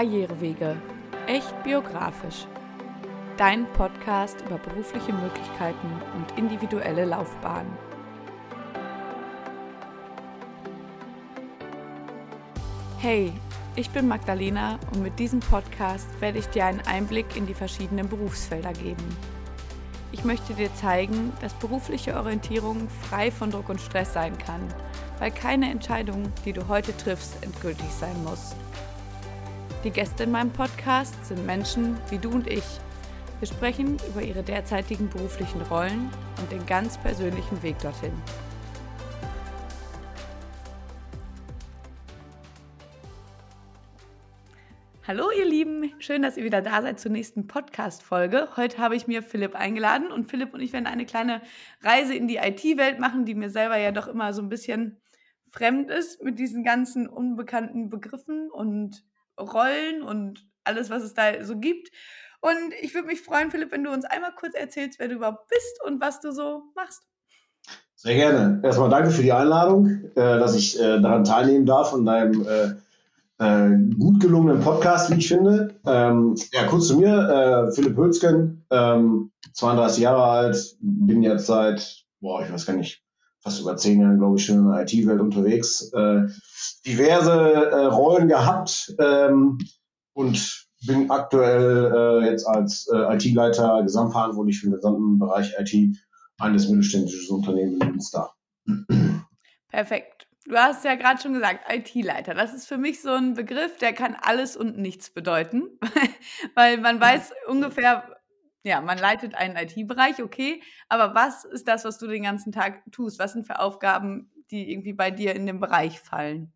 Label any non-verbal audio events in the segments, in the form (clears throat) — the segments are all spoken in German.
Karrierewege. Echt biografisch. Dein Podcast über berufliche Möglichkeiten und individuelle Laufbahnen. Hey, ich bin Magdalena und mit diesem Podcast werde ich dir einen Einblick in die verschiedenen Berufsfelder geben. Ich möchte dir zeigen, dass berufliche Orientierung frei von Druck und Stress sein kann, weil keine Entscheidung, die du heute triffst, endgültig sein muss. Die Gäste in meinem Podcast sind Menschen wie du und ich. Wir sprechen über ihre derzeitigen beruflichen Rollen und den ganz persönlichen Weg dorthin. Hallo ihr Lieben, schön, dass ihr wieder da seid zur nächsten Podcast-Folge. Heute habe ich mir Philipp eingeladen und Philipp und ich werden eine kleine Reise in die IT-Welt machen, die mir selber ja doch immer so ein bisschen fremd ist mit diesen ganzen unbekannten Begriffen und Rollen und alles, was es da so gibt. Und ich würde mich freuen, Philipp, wenn du uns einmal kurz erzählst, wer du überhaupt bist und was du so machst. Sehr gerne. Erstmal danke für die Einladung, äh, dass ich äh, daran teilnehmen darf und deinem äh, gut gelungenen Podcast, wie ich finde. Ähm, ja, kurz zu mir. Philipp Hülsken, 32 ähm, Jahre alt, bin jetzt seit, boah, ich weiß gar nicht, fast über zehn Jahren, glaube ich, schon in der IT-Welt unterwegs. Diverse äh, Rollen gehabt ähm, und bin aktuell äh, jetzt als äh, IT-Leiter gesamtverantwortlich für den gesamten Bereich IT eines mittelständischen Unternehmens in Münster. Perfekt. Du hast ja gerade schon gesagt, IT-Leiter. Das ist für mich so ein Begriff, der kann alles und nichts bedeuten, (laughs) weil man weiß ungefähr, ja, man leitet einen IT-Bereich, okay, aber was ist das, was du den ganzen Tag tust? Was sind für Aufgaben, die irgendwie bei dir in den Bereich fallen?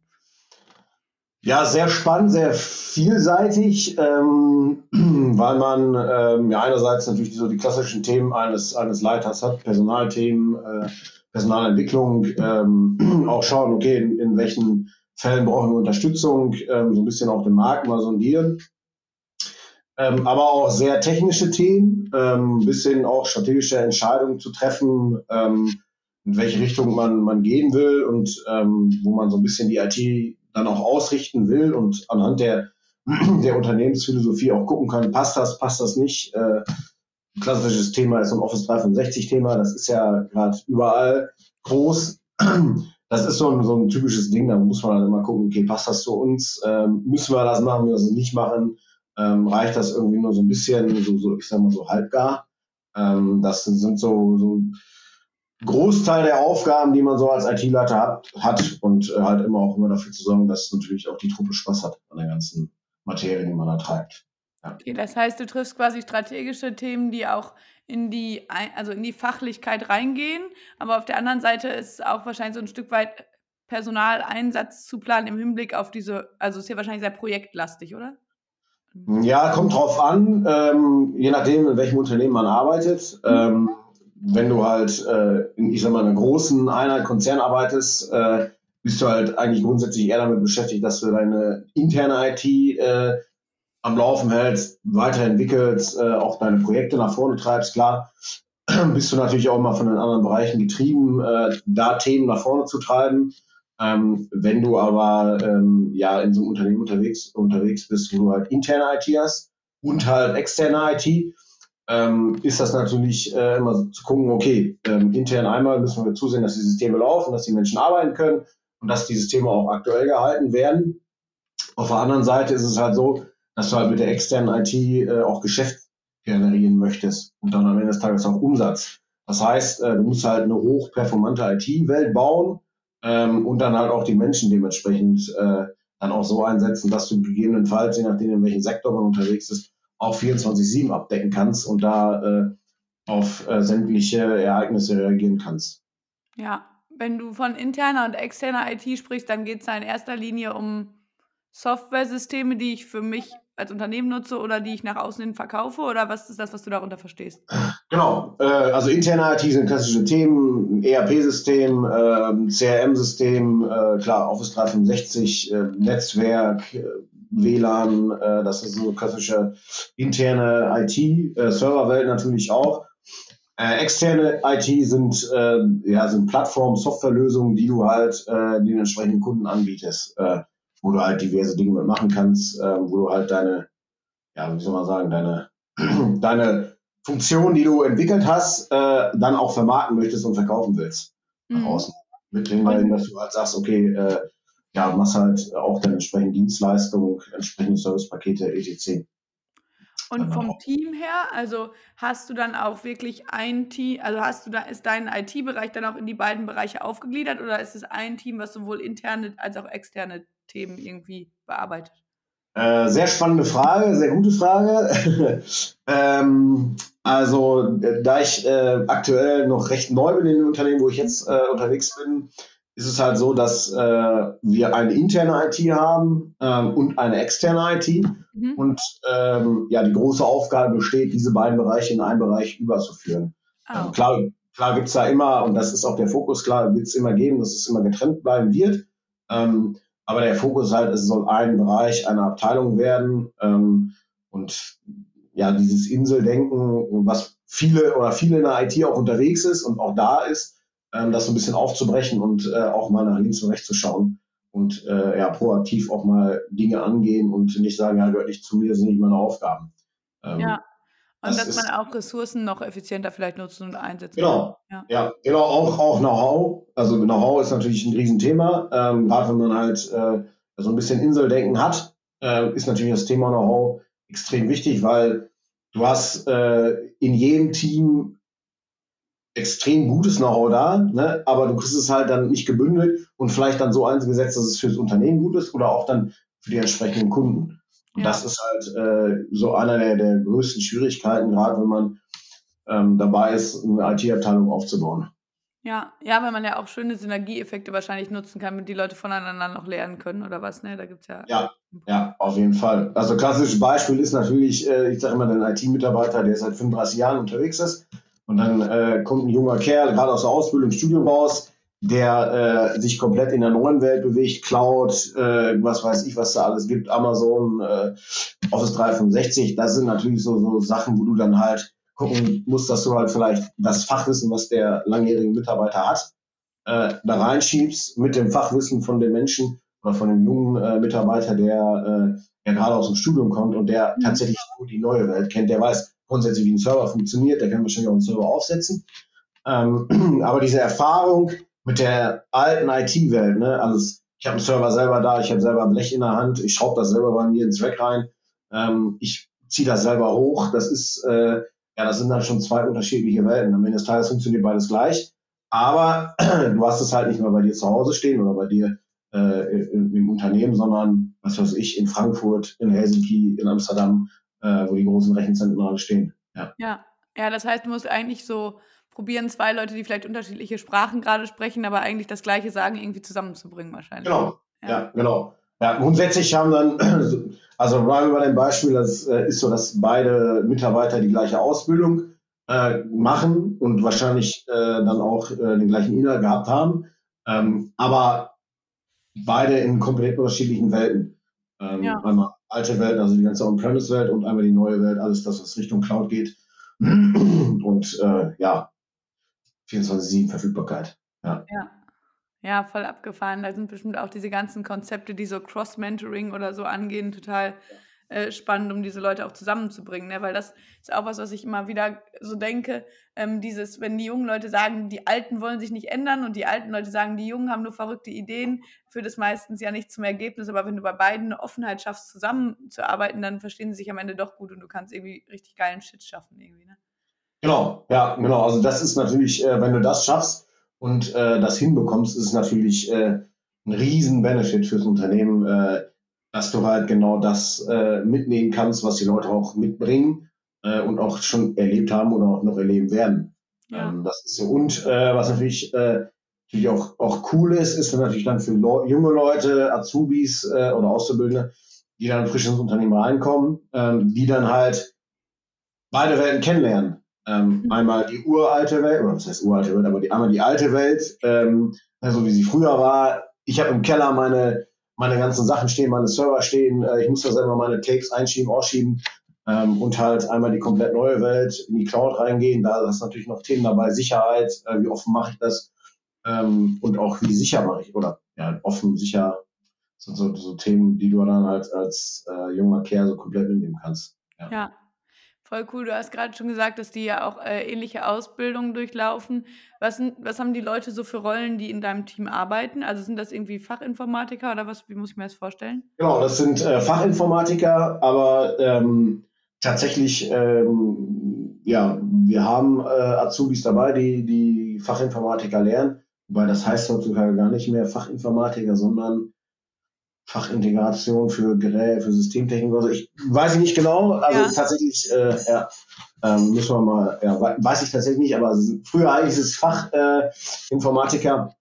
Ja, sehr spannend, sehr vielseitig, ähm, (clears throat) weil man ähm, ja einerseits natürlich so die klassischen Themen eines, eines Leiters hat, Personalthemen, äh, Personalentwicklung, ähm, (clears throat) auch schauen, okay, in, in, welchen Fällen brauchen wir Unterstützung, ähm, so ein bisschen auch den Markt mal sondieren. Ähm, aber auch sehr technische Themen, ähm, bisschen auch strategische Entscheidungen zu treffen, in welche Richtung man, man gehen will und ähm, wo man so ein bisschen die IT dann auch ausrichten will und anhand der, (clears throat) der Unternehmensphilosophie auch gucken kann, passt das, passt das nicht. Äh, ein klassisches Thema ist ein Office 365-Thema, das ist ja gerade überall groß. (clears throat) Das ist so ein, so ein typisches Ding, da muss man dann immer gucken, okay, passt das zu uns? Ähm, müssen wir das machen, müssen wir das nicht machen? Ähm, reicht das irgendwie nur so ein bisschen, so, so ich sag mal so halbgar? Ähm, das sind so, so Großteil der Aufgaben, die man so als IT-Leiter hat, hat und äh, halt immer auch immer dafür zu sorgen, dass natürlich auch die Truppe Spaß hat an der ganzen Materie, die man da treibt. Ja. Okay, das heißt, du triffst quasi strategische Themen, die auch in die, also in die Fachlichkeit reingehen, aber auf der anderen Seite ist auch wahrscheinlich so ein Stück weit Personaleinsatz zu planen im Hinblick auf diese, also ist ja wahrscheinlich sehr projektlastig, oder? Ja, kommt drauf an, ähm, je nachdem, in welchem Unternehmen man arbeitet. Ähm, wenn du halt äh, in, ich sag mal, einer großen Einheit, Konzern arbeitest, äh, bist du halt eigentlich grundsätzlich eher damit beschäftigt, dass du deine interne IT äh, am Laufen hältst, weiterentwickelst, äh, auch deine Projekte nach vorne treibst. Klar, (clears throat) bist du natürlich auch mal von den anderen Bereichen getrieben, äh, da Themen nach vorne zu treiben. Ähm, wenn du aber ähm, ja in so einem Unternehmen unterwegs, unterwegs bist, wo du halt interne IT hast und halt externe IT, ähm, ist das natürlich äh, immer zu gucken, okay, ähm, intern einmal müssen wir zusehen, dass die Systeme laufen, dass die Menschen arbeiten können und dass die Systeme auch aktuell gehalten werden. Auf der anderen Seite ist es halt so, dass du halt mit der externen IT äh, auch Geschäft generieren möchtest und dann am Ende des Tages auch Umsatz. Das heißt, äh, du musst halt eine hochperformante IT-Welt bauen ähm, und dann halt auch die Menschen dementsprechend äh, dann auch so einsetzen, dass du gegebenenfalls, je nachdem in welchem Sektor man unterwegs ist, auch 24-7 abdecken kannst und da äh, auf äh, sämtliche Ereignisse reagieren kannst. Ja, wenn du von interner und externer IT sprichst, dann geht es da in erster Linie um Software-Systeme, die ich für mich als Unternehmen nutze oder die ich nach außen hin verkaufe? Oder was ist das, was du darunter verstehst? Genau, äh, also interne IT sind klassische Themen, ERP-System, äh, CRM-System, äh, klar, Office 365, äh, Netzwerk, äh, WLAN, äh, das ist so klassische interne IT, äh, Serverwelt natürlich auch. Äh, externe IT sind, äh, ja, sind Plattformen, Softwarelösungen, die du halt äh, den entsprechenden Kunden anbietest. Äh, wo du halt diverse Dinge mitmachen kannst, äh, wo du halt deine, ja, wie soll man sagen, deine, (clears throat) deine Funktion, die du entwickelt hast, äh, dann auch vermarkten möchtest und verkaufen willst nach mhm. außen. Mit dem, dass du halt sagst, okay, äh, ja, machst halt auch dann entsprechende Dienstleistungen, entsprechende Servicepakete, etc. Und vom. Team her, also hast du dann auch wirklich ein Team, also hast du da, ist dein IT-Bereich dann auch in die beiden Bereiche aufgegliedert oder ist es ein Team, was sowohl interne als auch externe Themen irgendwie bearbeitet? Äh, sehr spannende Frage, sehr gute Frage. (laughs) ähm, also, da ich äh, aktuell noch recht neu bin in dem Unternehmen, wo ich jetzt äh, unterwegs bin, ist es halt so, dass äh, wir eine interne IT haben ähm, und eine externe IT. Mhm. Und ähm, ja, die große Aufgabe besteht, diese beiden Bereiche in einen Bereich überzuführen. Oh. Ähm, klar, klar gibt's da immer, und das ist auch der Fokus, klar wird es immer geben, dass es immer getrennt bleiben wird. Ähm, aber der Fokus halt, es soll ein Bereich, eine Abteilung werden. Ähm, und ja, dieses Inseldenken, was viele oder viele in der IT auch unterwegs ist und auch da ist, ähm, das so ein bisschen aufzubrechen und äh, auch mal nach links und rechts zu schauen und äh, ja, proaktiv auch mal Dinge angehen und nicht sagen, ja, gehört nicht zu mir, sind nicht meine Aufgaben. Ähm, ja. Und das dass man auch Ressourcen noch effizienter vielleicht nutzen und einsetzen genau, kann. Ja. ja, genau, auch, auch Know-how. Also Know-how ist natürlich ein Riesenthema. Ähm, Gerade wenn man halt äh, so ein bisschen Inseldenken hat, äh, ist natürlich das Thema Know-how extrem wichtig, weil du hast äh, in jedem Team extrem gutes Know-how da, ne? aber du kriegst es halt dann nicht gebündelt und vielleicht dann so eingesetzt, dass es für das Unternehmen gut ist oder auch dann für die entsprechenden Kunden. Und ja. das ist halt äh, so einer der, der größten Schwierigkeiten, gerade wenn man ähm, dabei ist, eine IT-Abteilung aufzubauen. Ja, ja, weil man ja auch schöne Synergieeffekte wahrscheinlich nutzen kann, mit die Leute voneinander noch lernen können oder was, ne? Da gibt's ja. Ja, ja, auf jeden Fall. Also klassisches Beispiel ist natürlich, äh, ich sage immer, ein IT-Mitarbeiter, der seit 35 Jahren unterwegs ist und dann äh, kommt ein junger Kerl, gerade aus der Ausbildung, Studium raus, der äh, sich komplett in der neuen Welt bewegt, Cloud, äh, was weiß ich, was da alles gibt, Amazon, äh, Office 365, das sind natürlich so, so Sachen, wo du dann halt gucken musst, dass du halt vielleicht das Fachwissen, was der langjährige Mitarbeiter hat, äh, da reinschiebst mit dem Fachwissen von dem Menschen oder von dem jungen äh, Mitarbeiter, der, äh, der gerade aus dem Studium kommt und der mhm. tatsächlich nur die neue Welt kennt, der weiß, grundsätzlich, wie ein Server funktioniert. Der kann wahrscheinlich auch einen Server aufsetzen. Ähm, (clears throat) aber diese Erfahrung mit der alten IT-Welt, ne, also ich habe einen Server selber da, ich habe selber Blech in der Hand, ich schraube das selber bei mir ins Rack rein, ähm, ich ziehe das selber hoch. Das ist, äh, ja, das sind dann schon zwei unterschiedliche Welten. Am Ende des Tages funktioniert beides gleich. Aber (clears throat) du hast es halt nicht mehr bei dir zu Hause stehen oder bei dir äh, im, im Unternehmen, sondern was weiß ich, in Frankfurt, in Helsinki, in Amsterdam, äh, wo die großen Rechenzentren alle stehen. Ja. ja. Ja, das heißt, du musst eigentlich so probieren, zwei Leute, die vielleicht unterschiedliche Sprachen gerade sprechen, aber eigentlich das Gleiche sagen, irgendwie zusammenzubringen wahrscheinlich. Genau. Ja, ja genau. Ja, grundsätzlich haben dann, (clears throat) also bleiben wir bei dem Beispiel, das äh, ist so, dass beide Mitarbeiter die gleiche Ausbildung äh, machen und wahrscheinlich äh, dann auch äh, den gleichen Inhalt gehabt haben, ähm, aber beide in komplett unterschiedlichen Welten. Ähm, ja. Einmal alte Welt, also die ganze On-Premise-Welt und einmal die neue Welt, alles das, was Richtung Cloud geht. (clears throat) Und äh, ja, 24-7 Verfügbarkeit. Ja. ja. Ja, voll abgefahren. Da sind bestimmt auch diese ganzen Konzepte, die so Cross-Mentoring oder so angehen, total äh, spannend, um diese Leute auch zusammenzubringen. Ne? Weil das ist auch was, was ich immer wieder so denke. Ähm, dieses, wenn die jungen Leute sagen, die Alten wollen sich nicht ändern und die alten Leute sagen, die Jungen haben nur verrückte Ideen, führt es meistens ja nicht zum Ergebnis. Aber wenn du bei beiden eine Offenheit schaffst, zusammenzuarbeiten, dann verstehen sie sich am Ende doch gut und du kannst irgendwie richtig geilen Shit schaffen irgendwie. Ne? Genau, ja, genau. Also das ist natürlich, äh, wenn du das schaffst und äh, das hinbekommst, ist es natürlich äh, ein riesen Benefit fürs Unternehmen äh, dass du halt genau das äh, mitnehmen kannst, was die Leute auch mitbringen äh, und auch schon erlebt haben oder auch noch erleben werden. Ja. Ähm, das ist so. Und äh, was natürlich, äh, natürlich auch, auch cool ist, ist natürlich dann für Le junge Leute, Azubis äh, oder Auszubildende, die dann frisch ins Unternehmen reinkommen, ähm, die dann halt beide Welten kennenlernen. Ähm, mhm. Einmal die uralte Welt, oder was heißt uralte Welt, aber die, einmal die alte Welt, ähm, so wie sie früher war. Ich habe im Keller meine meine ganzen Sachen stehen, meine Server stehen, äh, ich muss da selber meine Takes einschieben, ausschieben ähm, und halt einmal die komplett neue Welt in die Cloud reingehen. Da ist natürlich noch Themen dabei, Sicherheit, äh, wie offen mache ich das ähm, und auch wie sicher mache ich, oder ja, offen, sicher, sind so, so Themen, die du dann als, als äh, junger Kerl so komplett mitnehmen kannst. Ja. ja. Voll cool. Du hast gerade schon gesagt, dass die ja auch äh, ähnliche Ausbildungen durchlaufen. Was, was haben die Leute so für Rollen, die in deinem Team arbeiten? Also sind das irgendwie Fachinformatiker oder was? Wie muss ich mir das vorstellen? Genau, das sind äh, Fachinformatiker, aber ähm, tatsächlich, ähm, ja, wir haben äh, Azubis dabei, die die Fachinformatiker lernen. Wobei das heißt heutzutage gar nicht mehr Fachinformatiker, sondern Fachintegration für Geräte, für Systemtechnik oder so. Ich weiß ich nicht genau. Also ja. tatsächlich, äh, ja, ähm, müssen wir mal, ja, weiß ich tatsächlich nicht, aber früher hieß es Fachinformatiker.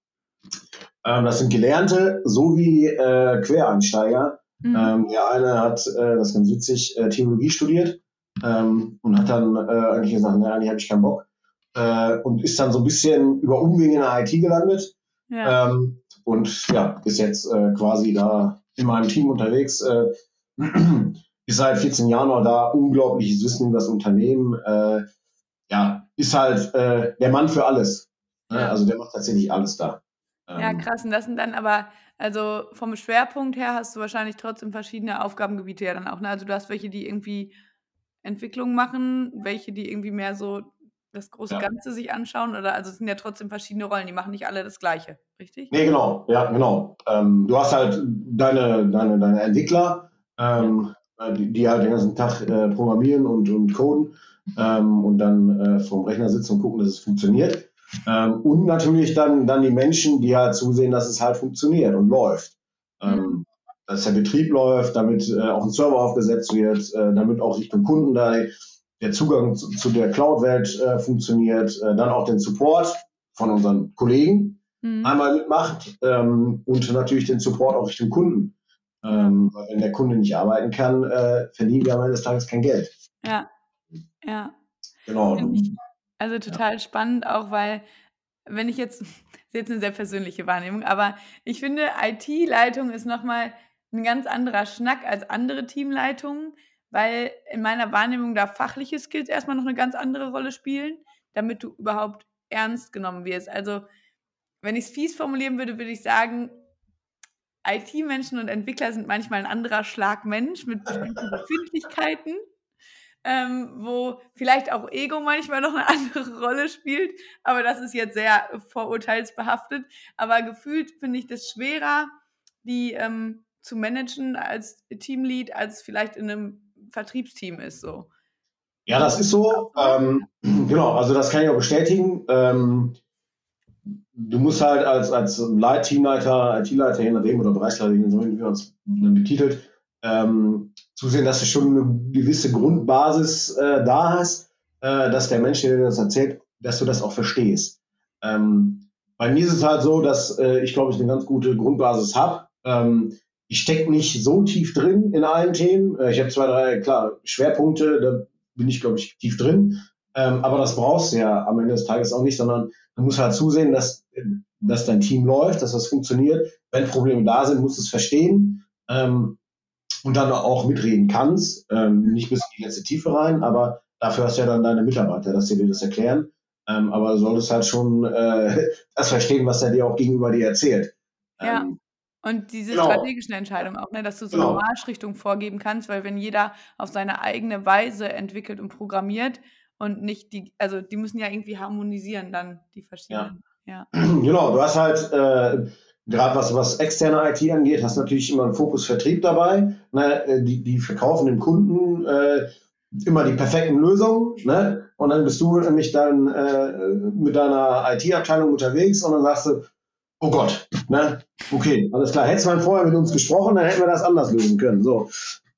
Äh, ähm, das sind Gelernte sowie äh, Quereinsteiger. Mhm. Ähm, der eine hat, äh, das ist ganz witzig, äh, Theologie studiert ähm, und hat dann äh, eigentlich gesagt, naja, eigentlich habe ich keinen Bock. Äh, und ist dann so ein bisschen über Umwege in der IT gelandet. Ja. Ähm, und ja, ist jetzt äh, quasi da in meinem Team unterwegs. Äh, (clears throat) ist seit 14 Jahren noch da, unglaubliches Wissen über das Unternehmen. Äh, ja, ist halt äh, der Mann für alles. Ne? Ja. Also der macht tatsächlich alles da. Ähm, ja, krass. Und das sind dann aber, also vom Schwerpunkt her hast du wahrscheinlich trotzdem verschiedene Aufgabengebiete ja dann auch. Ne? Also du hast welche, die irgendwie Entwicklung machen, welche, die irgendwie mehr so das große ja. Ganze sich anschauen? Oder also es sind ja trotzdem verschiedene Rollen, die machen nicht alle das Gleiche, richtig? Nee, genau, ja, genau. Ähm, du hast halt deine, deine, deine Entwickler, ähm, die, die, halt den ganzen Tag äh, programmieren und, und coden ähm, und dann äh, vom Rechner sitzen und gucken, dass es funktioniert. Ähm, und natürlich dann, dann die Menschen, die halt zusehen, dass es halt funktioniert und läuft. Mhm. dass der Betrieb läuft, damit äh, auch ein Server aufgesetzt wird, äh, damit auch Richtung Kunden da der Zugang zu, zu der Cloud-Welt äh, funktioniert, äh, dann auch den Support von unseren Kollegen mhm. einmal mitmacht ähm, und natürlich den Support auch Richtung Kunden. Ähm, weil wenn der Kunde nicht arbeiten kann, äh, verdienen wir am Ende des Tages kein Geld. Ja, ja. Genau. Also total ja. spannend, auch weil, wenn ich jetzt, (laughs) das ist jetzt eine sehr persönliche Wahrnehmung, aber ich finde, IT-Leitung ist nochmal ein ganz anderer Schnack als andere Teamleitungen weil in meiner Wahrnehmung da fachliche Skills erstmal noch eine ganz andere Rolle spielen, damit du überhaupt ernst genommen wirst. Also, wenn ich es fies formulieren würde, würde ich sagen, IT-Menschen und Entwickler sind manchmal ein anderer Schlag Mensch mit bestimmten Befindlichkeiten, ähm, wo vielleicht auch Ego manchmal noch eine (laughs) andere Rolle spielt, aber das ist jetzt sehr vorurteilsbehaftet. Aber gefühlt finde ich das schwerer, die ähm, zu managen als Teamlead, als vielleicht in einem Vertriebsteam ist so. Ja, das ist so. Ähm, (clears throat) genau, also das kann ich auch bestätigen. Ähm, du musst halt als, als Leit Teamleiter, IT-Leiter, je nachdem, oder Bereichsleiter, wie man es betitelt, ähm, zusehen, dass du schon eine gewisse Grundbasis äh, da hast, äh, dass der Mensch, der dir das erzählt, dass du das auch verstehst. Ähm, bei mir ist es halt so, dass äh, ich, glaube ich, eine ganz gute Grundbasis habe. Ähm, ich stecke nicht so tief drin in allen Themen. Äh, ich habe zwei, drei, klar, Schwerpunkte, da bin ich, glaube ich, tief drin. Ähm, aber das brauchst du ja am Ende des Tages auch nicht, sondern du musst halt zusehen, dass, dass dein Team läuft, dass das funktioniert. Wenn Probleme da sind, musst du es verstehen ähm, und dann auch mitreden kannst. Ähm, nicht bis in die letzte Tiefe rein, aber dafür hast du ja dann deine Mitarbeiter, dass sie dir das erklären. Ähm, aber du solltest halt schon äh, (laughs) das verstehen, was er dir auch gegenüber dir erzählt. Ja. Und diese genau. strategischen Entscheidungen auch, ne, dass du so genau. eine Marschrichtung vorgeben kannst, weil wenn jeder auf seine eigene Weise entwickelt und programmiert und nicht die, also die müssen ja irgendwie harmonisieren dann, die verschiedenen. Ja. ja. (clears throat) Genau, du hast halt äh, gerade was, was externe IT angeht, hast natürlich immer einen Fokus Vertrieb dabei. Ne? Äh, die, die verkaufen dem Kunden äh, immer die perfekten Lösungen. Ne? Und dann bist du nämlich dann äh, mit deiner IT-Abteilung unterwegs und dann sagst du, oh Gott, ne? Okay, alles klar. Hättest du mal vorher mit uns gesprochen, dann hätten wir das anders lösen können. So,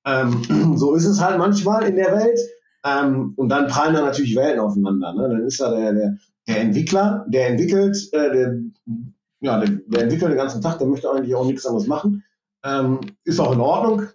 ähm, (clears throat) so ist es halt manchmal in der Welt. Ähm, und dann prallen da natürlich Welten aufeinander. Ne? Dann ist da der, der, der Entwickler, der entwickelt, äh, der, ja, der, der, entwickelt den ganzen Tag, der möchte eigentlich auch nichts anderes machen. Ähm, ist auch in Ordnung.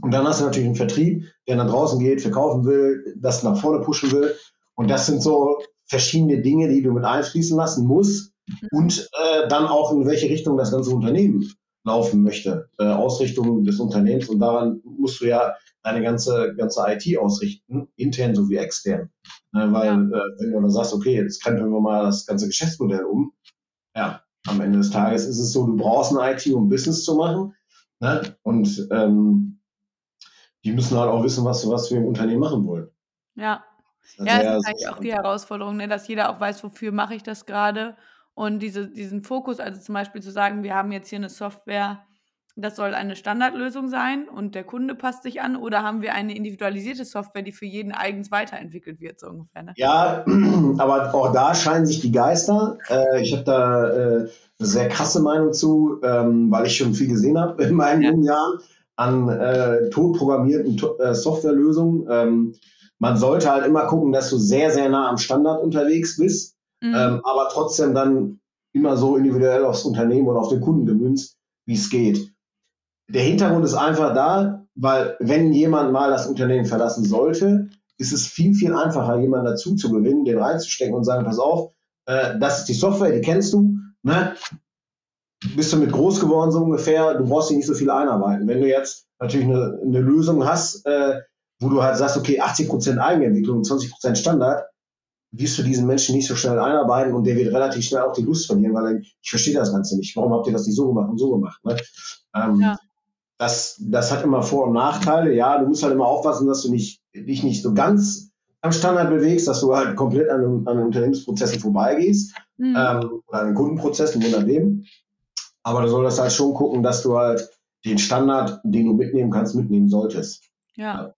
Und dann hast du natürlich einen Vertrieb, der nach draußen geht, verkaufen will, das nach vorne pushen will. Und das sind so verschiedene Dinge, die du mit einfließen lassen musst, und äh, dann auch in welche Richtung das ganze Unternehmen laufen möchte, äh, Ausrichtung des Unternehmens und daran musst du ja deine ganze, ganze IT ausrichten, intern sowie extern. Äh, weil ja. äh, wenn du dann sagst, okay, jetzt krempeln wir mal das ganze Geschäftsmodell um, ja, am Ende des Tages ist es so, du brauchst eine IT, um Business zu machen, Ne? Und ähm, die müssen halt auch wissen, was, was wir im Unternehmen machen wollen. Ja. Das ja, das ist eigentlich auch die Herausforderung, ne? dass jeder auch weiß, wofür mache ich das gerade. Und diese, diesen Fokus, also zum Beispiel zu sagen, wir haben jetzt hier eine Software, das soll eine Standardlösung sein und der Kunde passt sich an oder haben wir eine individualisierte Software, die für jeden eigens weiterentwickelt wird, so ungefähr? Ne? Ja, (clears throat) aber auch da scheinen sich die Geister. Äh, ich habe da äh, eine sehr krasse Meinung zu, ähm, weil ich schon viel gesehen habe in meinen ja. jungen Jahren an äh, totprogrammierten äh, Softwarelösungen. Ähm, man sollte halt immer gucken, dass du sehr, sehr nah am Standard unterwegs bist, mhm. ähm, aber trotzdem dann immer so individuell aufs Unternehmen oder auf den Kunden gemünzt, wie es geht. Der Hintergrund ist einfach da, weil wenn jemand mal das Unternehmen verlassen sollte, ist es viel, viel einfacher, jemanden dazu zu gewinnen, den reinzustecken und sagen, pass auf, äh, das ist die Software, die kennst du, ne? bist du mit groß geworden so ungefähr, du brauchst dich nicht so viel einarbeiten. Wenn du jetzt natürlich eine, eine Lösung hast, äh, wo du halt sagst, okay, 80% Eigenentwicklung, 20% Standard, wirst du diesen Menschen nicht so schnell einarbeiten und der wird relativ schnell auch die Lust verlieren, weil er, ich verstehe das Ganze nicht. Warum habt ihr das nicht so gemacht und so gemacht? Ne? Ähm, ja das, das hat immer Vor- und Nachteile. Ja, du musst halt immer aufpassen, dass du nicht, dich nicht so ganz am Standard bewegst, dass du halt komplett an, an den Unternehmensprozessen vorbeigehst mhm. ähm, oder an den Kundenprozessen, je nachdem. Aber du solltest halt schon gucken, dass du halt den Standard, den du mitnehmen kannst, mitnehmen solltest. Ja.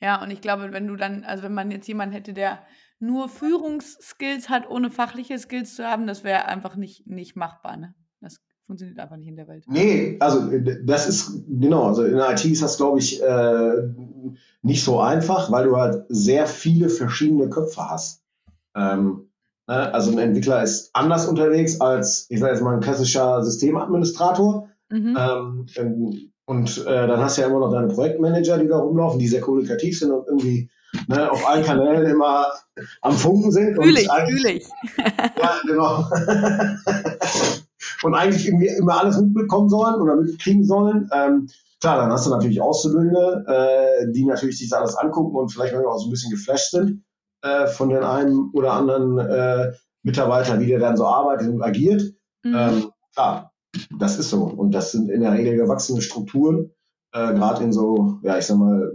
Ja, und ich glaube, wenn du dann, also wenn man jetzt jemanden hätte, der nur Führungsskills hat, ohne fachliche Skills zu haben, das wäre einfach nicht, nicht machbar. Ne? Das funktioniert einfach nicht in der Welt. Nee, also das ist, genau, also in der IT ist das, glaube ich, äh, nicht so einfach, weil du halt sehr viele verschiedene Köpfe hast. Ähm, ne? Also ein Entwickler ist anders unterwegs als, ich sage jetzt mal, ein klassischer Systemadministrator. Mhm. Ähm, und äh, dann hast du ja immer noch deine Projektmanager, die da rumlaufen, die sehr kommunikativ sind und irgendwie ne, auf allen Kanälen immer am Funken sind. Fühl ich, fühl ich. (laughs) ja, genau. (laughs) und eigentlich irgendwie immer alles mitbekommen sollen oder mitkriegen sollen. Ähm, klar, dann hast du natürlich Auszubildende, äh, die natürlich sich das alles angucken und vielleicht auch so ein bisschen geflasht sind äh, von den einen oder anderen äh, Mitarbeiter, wie der dann so arbeitet und agiert. Mhm. Ähm, klar, das ist so. Und das sind in der Regel gewachsene Strukturen, äh, gerade in so, ja, ich sag mal,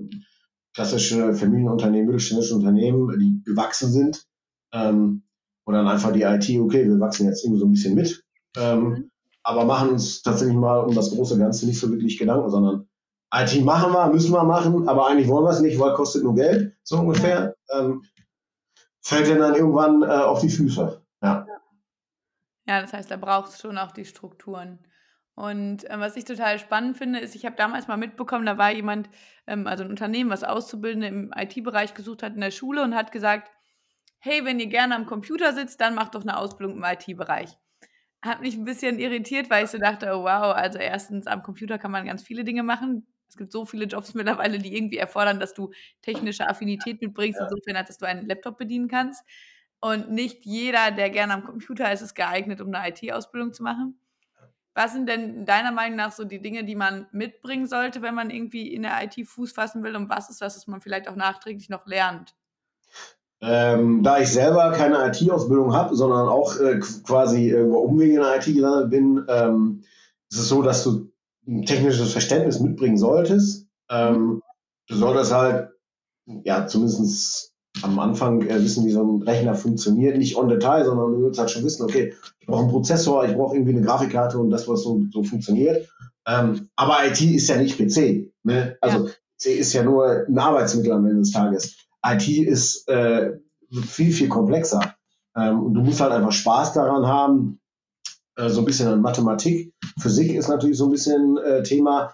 klassische Familienunternehmen, mittelständische Unternehmen, die gewachsen sind. Ähm, und dann einfach die IT, okay, wir wachsen jetzt irgendwie so ein bisschen mit ähm, mhm. aber machen uns tatsächlich mal um das große Ganze nicht so wirklich Gedanken, sondern IT machen wir, müssen wir machen, aber eigentlich wollen wir es nicht, weil es kostet nur Geld, so ungefähr. Ähm, fällt dir dann irgendwann äh, auf die Füße. Ja. Ja, das heißt, da braucht es schon auch die Strukturen. Und äh, was ich total spannend finde, ist, ich habe damals mal mitbekommen, da war jemand, ähm, also ein Unternehmen, was Auszubildende im IT-Bereich gesucht hat in der Schule und hat gesagt, hey, wenn ihr gerne am Computer sitzt, dann macht doch eine Ausbildung im IT-Bereich hat mich ein bisschen irritiert, weil ich so dachte, oh, wow, also erstens am Computer kann man ganz viele Dinge machen. Es gibt so viele Jobs (laughs) mittlerweile, die irgendwie erfordern, dass du technische Affinität mitbringst, insofern, dass du einen Laptop bedienen kannst. Und nicht jeder, der gerne am Computer ist, ist geeignet, um eine IT-Ausbildung zu machen. Was sind denn deiner Meinung nach so die Dinge, die man mitbringen sollte, wenn man irgendwie in der IT Fuß fassen will? Und was ist das, was man vielleicht auch nachträglich noch lernt? Ähm, da ich selber keine IT-Ausbildung habe, sondern auch äh, quasi irgendwo Umwege in der IT gelandet bin, ähm, ist es so, dass du ein technisches Verständnis mitbringen solltest. Ähm, du solltest halt, ja, zumindest am Anfang äh, wissen, wie so ein Rechner funktioniert. Nicht on Detail, sondern du willst halt schon wissen, okay, ich brauche einen Prozessor, ich brauche irgendwie eine Grafikkarte und das, was so, so funktioniert. Ähm, aber IT ist ja nicht PC. Ne? Also ja. PC ist ja nur ein Arbeitsmittel am Ende des Tages. IT ist äh, viel, viel komplexer. Ähm, und du musst halt einfach Spaß daran haben, äh, so ein bisschen an Mathematik. Physik ist natürlich so ein bisschen äh, Thema.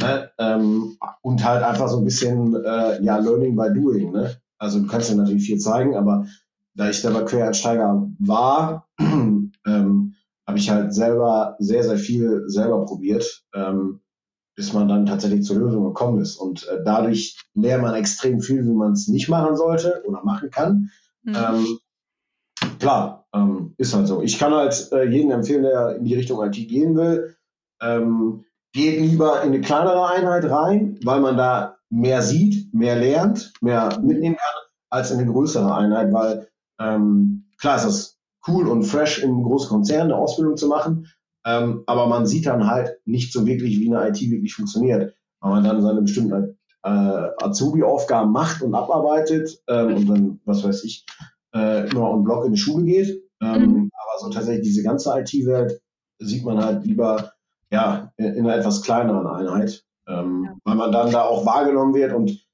Ne? Ähm, und halt einfach so ein bisschen äh, ja, Learning by Doing. Ne? Also du kannst dir natürlich viel zeigen, aber da ich selber Quereinsteiger war, (clears throat) ähm, habe ich halt selber sehr, sehr viel selber probiert. Ähm, bis man dann tatsächlich zur Lösung gekommen ist. Und äh, dadurch lernt man extrem viel, wie man es nicht machen sollte oder machen kann. Mhm. Ähm, klar, ähm, ist halt so. Ich kann halt äh, jedem empfehlen, der in die Richtung IT gehen will, ähm, geht lieber in eine kleinere Einheit rein, weil man da mehr sieht, mehr lernt, mehr mitnehmen kann, als in eine größere Einheit, weil ähm, klar ist das cool und fresh im großen Konzern eine Ausbildung zu machen, Ähm, aber man sieht dann halt nicht so wirklich, wie eine IT wirklich funktioniert. Weil man dann seine bestimmten äh, Azubi-Aufgaben macht und abarbeitet ähm, und dann, was weiß ich, äh, immer on Block in die Schule geht. Ähm, mhm. Aber so tatsächlich diese ganze IT-Welt sieht man halt lieber ja, in, in einer etwas kleineren Einheit, ähm, weil man dann da auch wahrgenommen wird und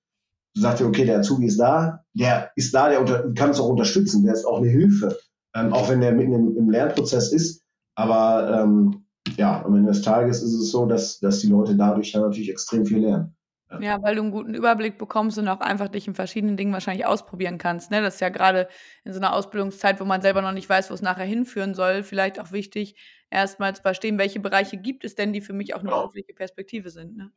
sagt, okay, der Azubi ist da, der ist da, der unter, kann es auch unterstützen, der ist auch eine Hilfe, ähm, auch wenn der mitten im, im Lernprozess ist. Aber ähm, ja, am Ende des Tages ist es so, dass, dass die Leute dadurch dann natürlich extrem viel lernen. Ja, weil du einen guten Überblick bekommst und auch einfach dich in verschiedenen Dingen wahrscheinlich ausprobieren kannst. Ne? Das ist ja gerade in so einer Ausbildungszeit, wo man selber noch nicht weiß, wo es nachher hinführen soll, vielleicht auch wichtig, erstmal zu verstehen, welche Bereiche gibt es denn, die für mich auch eine genau. berufliche Perspektive sind. Ne?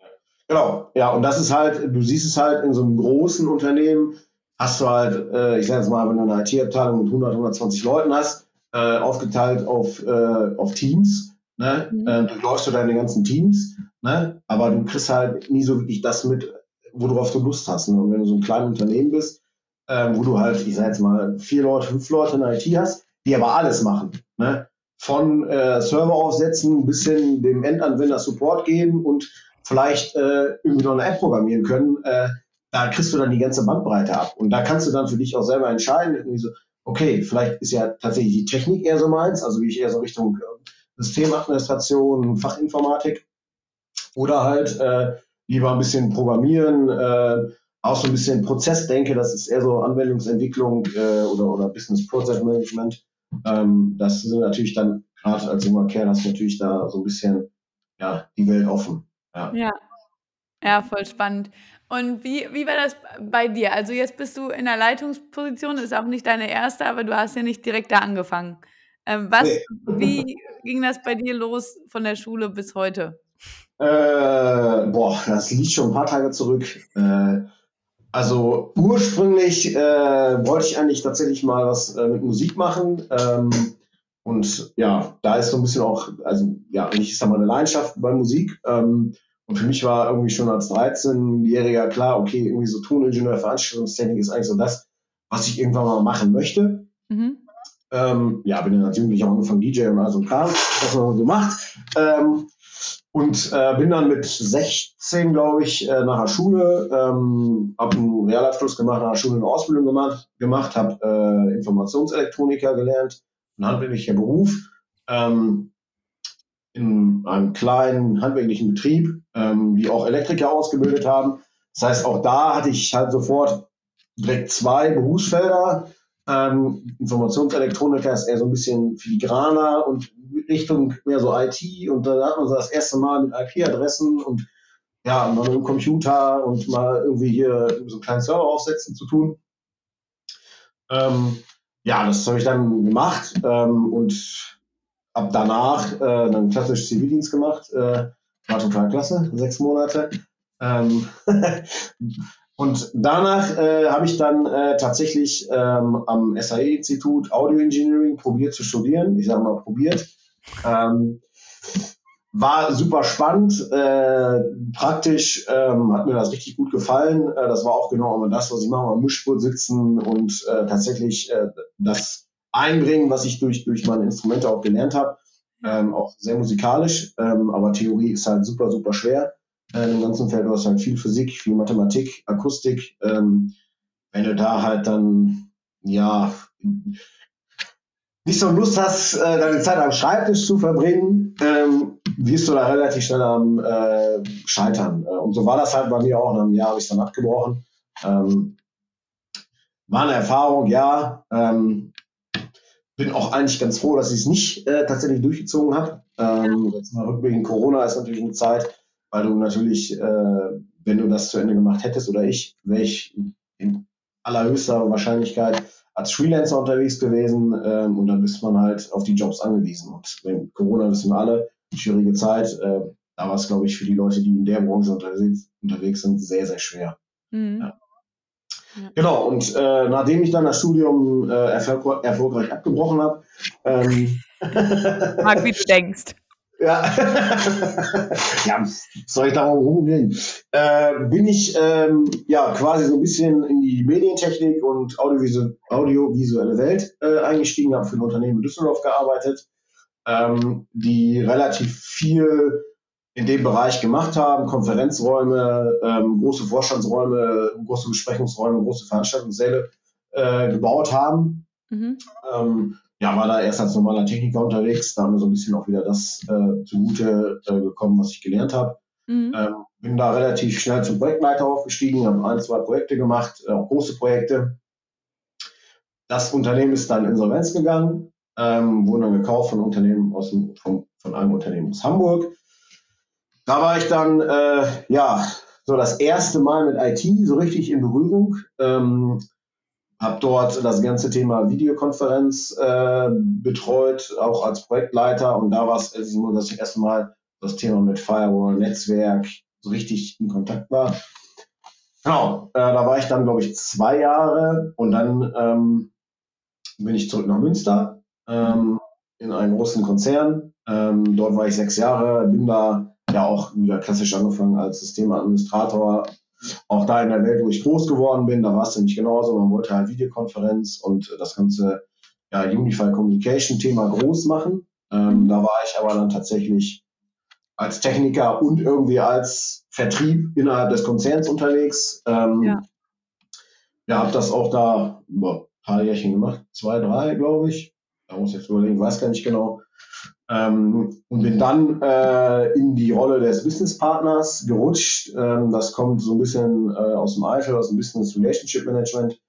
Genau, ja, und das ist halt, du siehst es halt in so einem großen Unternehmen, hast du halt, äh, ich sage jetzt mal, wenn du eine IT-Abteilung mit 100, 120 Leuten hast, äh, aufgeteilt auf, äh, auf Teams, ne? Mhm. Äh, durchläufst du deine ganzen Teams Ne? Aber du kriegst halt nie so wirklich das mit, worauf du Lust hast. Ne? Und wenn du so ein kleines Unternehmen bist, ähm, wo du halt, ich sag jetzt mal, vier Leute, fünf Leute in der IT hast, die aber alles machen. Ne? Von äh, Server aufsetzen bis hin dem Endanwender Support geben und vielleicht äh, irgendwie noch eine App programmieren können, äh, da kriegst du dann die ganze Bandbreite ab. Und da kannst du dann für dich auch selber entscheiden, irgendwie so, okay, vielleicht ist ja tatsächlich die Technik eher so meins, also wie ich eher so Richtung äh, Systemadministration, Fachinformatik oder halt äh, lieber ein bisschen programmieren, äh, auch so ein bisschen Prozessdenke, das ist eher so Anwendungsentwicklung äh, oder, oder Business Process Management. Ähm, das sind natürlich dann, gerade als junger Kerl, hast du natürlich da so ein bisschen ja, die Welt offen. Ja. ja. Ja, voll spannend. Und wie, wie war das bei dir? Also jetzt bist du in der Leitungsposition, ist auch nicht deine erste, aber du hast ja nicht direkt da angefangen. Ähm, was, nee. wie ging das bei dir los von der Schule bis heute? Äh, boah, das liegt schon ein paar Tage zurück. Äh, also ursprünglich äh, wollte ich eigentlich tatsächlich mal was äh, mit Musik machen. Ähm, und ja, da ist so ein bisschen auch, also ja, ich ist da mal eine Leidenschaft bei Musik. Ähm, und für mich war irgendwie schon als 13-Jähriger klar, okay, irgendwie so Toningenieur, Veranstaltungstechnik ist eigentlich so das, was ich irgendwann mal machen möchte. Mhm. Ähm, ja, bin dann als Jugendlicher angefangen, DJ und also Kram, was man so macht. Ähm, und äh, bin dann mit 16, glaube ich, äh, nach der Schule, ähm, habe einen Realabschluss gemacht, nach der Schule eine Ausbildung gemacht, gemacht habe äh, Informationselektroniker gelernt, ein handwerklicher Beruf, ähm, in einem kleinen handwerklichen Betrieb, ähm, die auch Elektriker ausgebildet haben. Das heißt, auch da hatte ich halt sofort direkt zwei Berufsfelder. Ähm, Informationselektroniker ist eher so ein bisschen filigraner und Richtung mehr so IT und dann hat man so das erste Mal mit IP-Adressen und ja, mal mit dem Computer und mal irgendwie hier so einen kleinen Server aufsetzen zu tun. Ähm, ja, das habe ich dann gemacht ähm, und ab danach äh, dann klassisch Zivildienst gemacht. Äh, war total klasse, sechs Monate. Ähm, (laughs) und danach äh, habe ich dann äh, tatsächlich ähm, am SAE-Institut Audio Engineering probiert zu studieren. Ich sage mal probiert. Ähm, war super spannend, äh, praktisch ähm, hat mir das richtig gut gefallen. Äh, das war auch genau immer das, was ich mache, am Mischpult sitzen und äh, tatsächlich äh, das einbringen, was ich durch, durch meine Instrumente auch gelernt habe. Ähm, auch sehr musikalisch, ähm, aber Theorie ist halt super, super schwer. Äh, Im ganzen Feld du hast halt viel Physik, viel Mathematik, Akustik. Ähm, wenn du da halt dann, ja, nicht so Lust hast, äh, deine Zeit am Schreibtisch zu verbringen, ähm, wirst du da relativ schnell am äh, Scheitern. Äh, und so war das halt bei mir auch. Nach einem Jahr habe ich es dann abgebrochen. Ähm, war eine Erfahrung, ja. Ähm, bin auch eigentlich ganz froh, dass ich es nicht äh, tatsächlich durchgezogen habe. Ähm, jetzt mal rückblickend Corona ist natürlich eine Zeit, weil du natürlich, äh, wenn du das zu Ende gemacht hättest oder ich, wäre ich in allerhöchster Wahrscheinlichkeit als Freelancer unterwegs gewesen ähm, und dann ist man halt auf die Jobs angewiesen. Und wenn Corona wissen wir alle, schwierige Zeit, äh, da war es, glaube ich, für die Leute, die in der Branche unterwegs, unterwegs sind, sehr, sehr schwer. Mhm. Ja. Ja. Genau, und äh, nachdem ich dann das Studium äh, erfolg erfolgreich abgebrochen habe, ähm, Mag, wie du (laughs) denkst. Ja, ja soll ich darum rumgehen? Äh, bin ich ähm, ja quasi so ein bisschen in die Medientechnik und audiovisuelle, audiovisuelle Welt äh, eingestiegen, habe für ein Unternehmen in Düsseldorf gearbeitet. ähm, die relativ viel in dem Bereich gemacht haben, Konferenzräume, ähm, große Vorstandsräume, große Besprechungsräume, große Veranstaltungssäle äh, gebaut haben. Mhm. Ähm, ja, war da erst als normaler Techniker unterwegs, da haben wir so ein bisschen auch wieder das äh, zugute äh, gekommen, was ich gelernt habe. Mhm. Ähm, bin da relativ schnell zum Projektleiter aufgestiegen, habe ein, zwei Projekte gemacht, äh, auch große Projekte. Das Unternehmen ist dann insolvenz gegangen, ähm, wurde dann gekauft von Unternehmen aus dem, von, von einem Unternehmen aus Hamburg. Da war ich dann, äh, ja, so das erste Mal mit IT so richtig in Berührung. Ähm, habe dort das ganze Thema Videokonferenz äh, betreut, auch als Projektleiter. Und da war es also das erste Mal das Thema mit Firewall, Netzwerk so richtig in Kontakt war. Genau, äh, da war ich dann, glaube ich, zwei Jahre und dann ähm, bin ich zurück nach Münster ähm, in einen großen Konzern. Ähm, dort war ich sechs Jahre, bin da ja auch wieder klassisch angefangen als Systemadministrator. Auch da in der Welt, wo ich groß geworden bin, da war es nämlich genauso. Man wollte halt Videokonferenz und das ganze ja, Unify Communication Thema groß machen. Ähm, da war ich aber dann tatsächlich als Techniker und irgendwie als Vertrieb innerhalb des Konzerns unterwegs. Ähm, ja. ja, habe das auch da über ein paar Jährchen gemacht, zwei, drei, glaube ich. Da muss ich jetzt überlegen, weiß gar nicht genau. Ähm, und bin dann äh, in die Rolle des Businesspartners gerutscht. Ähm, das kommt so ein bisschen äh, aus dem Eifel, aus dem Business Relationship Management.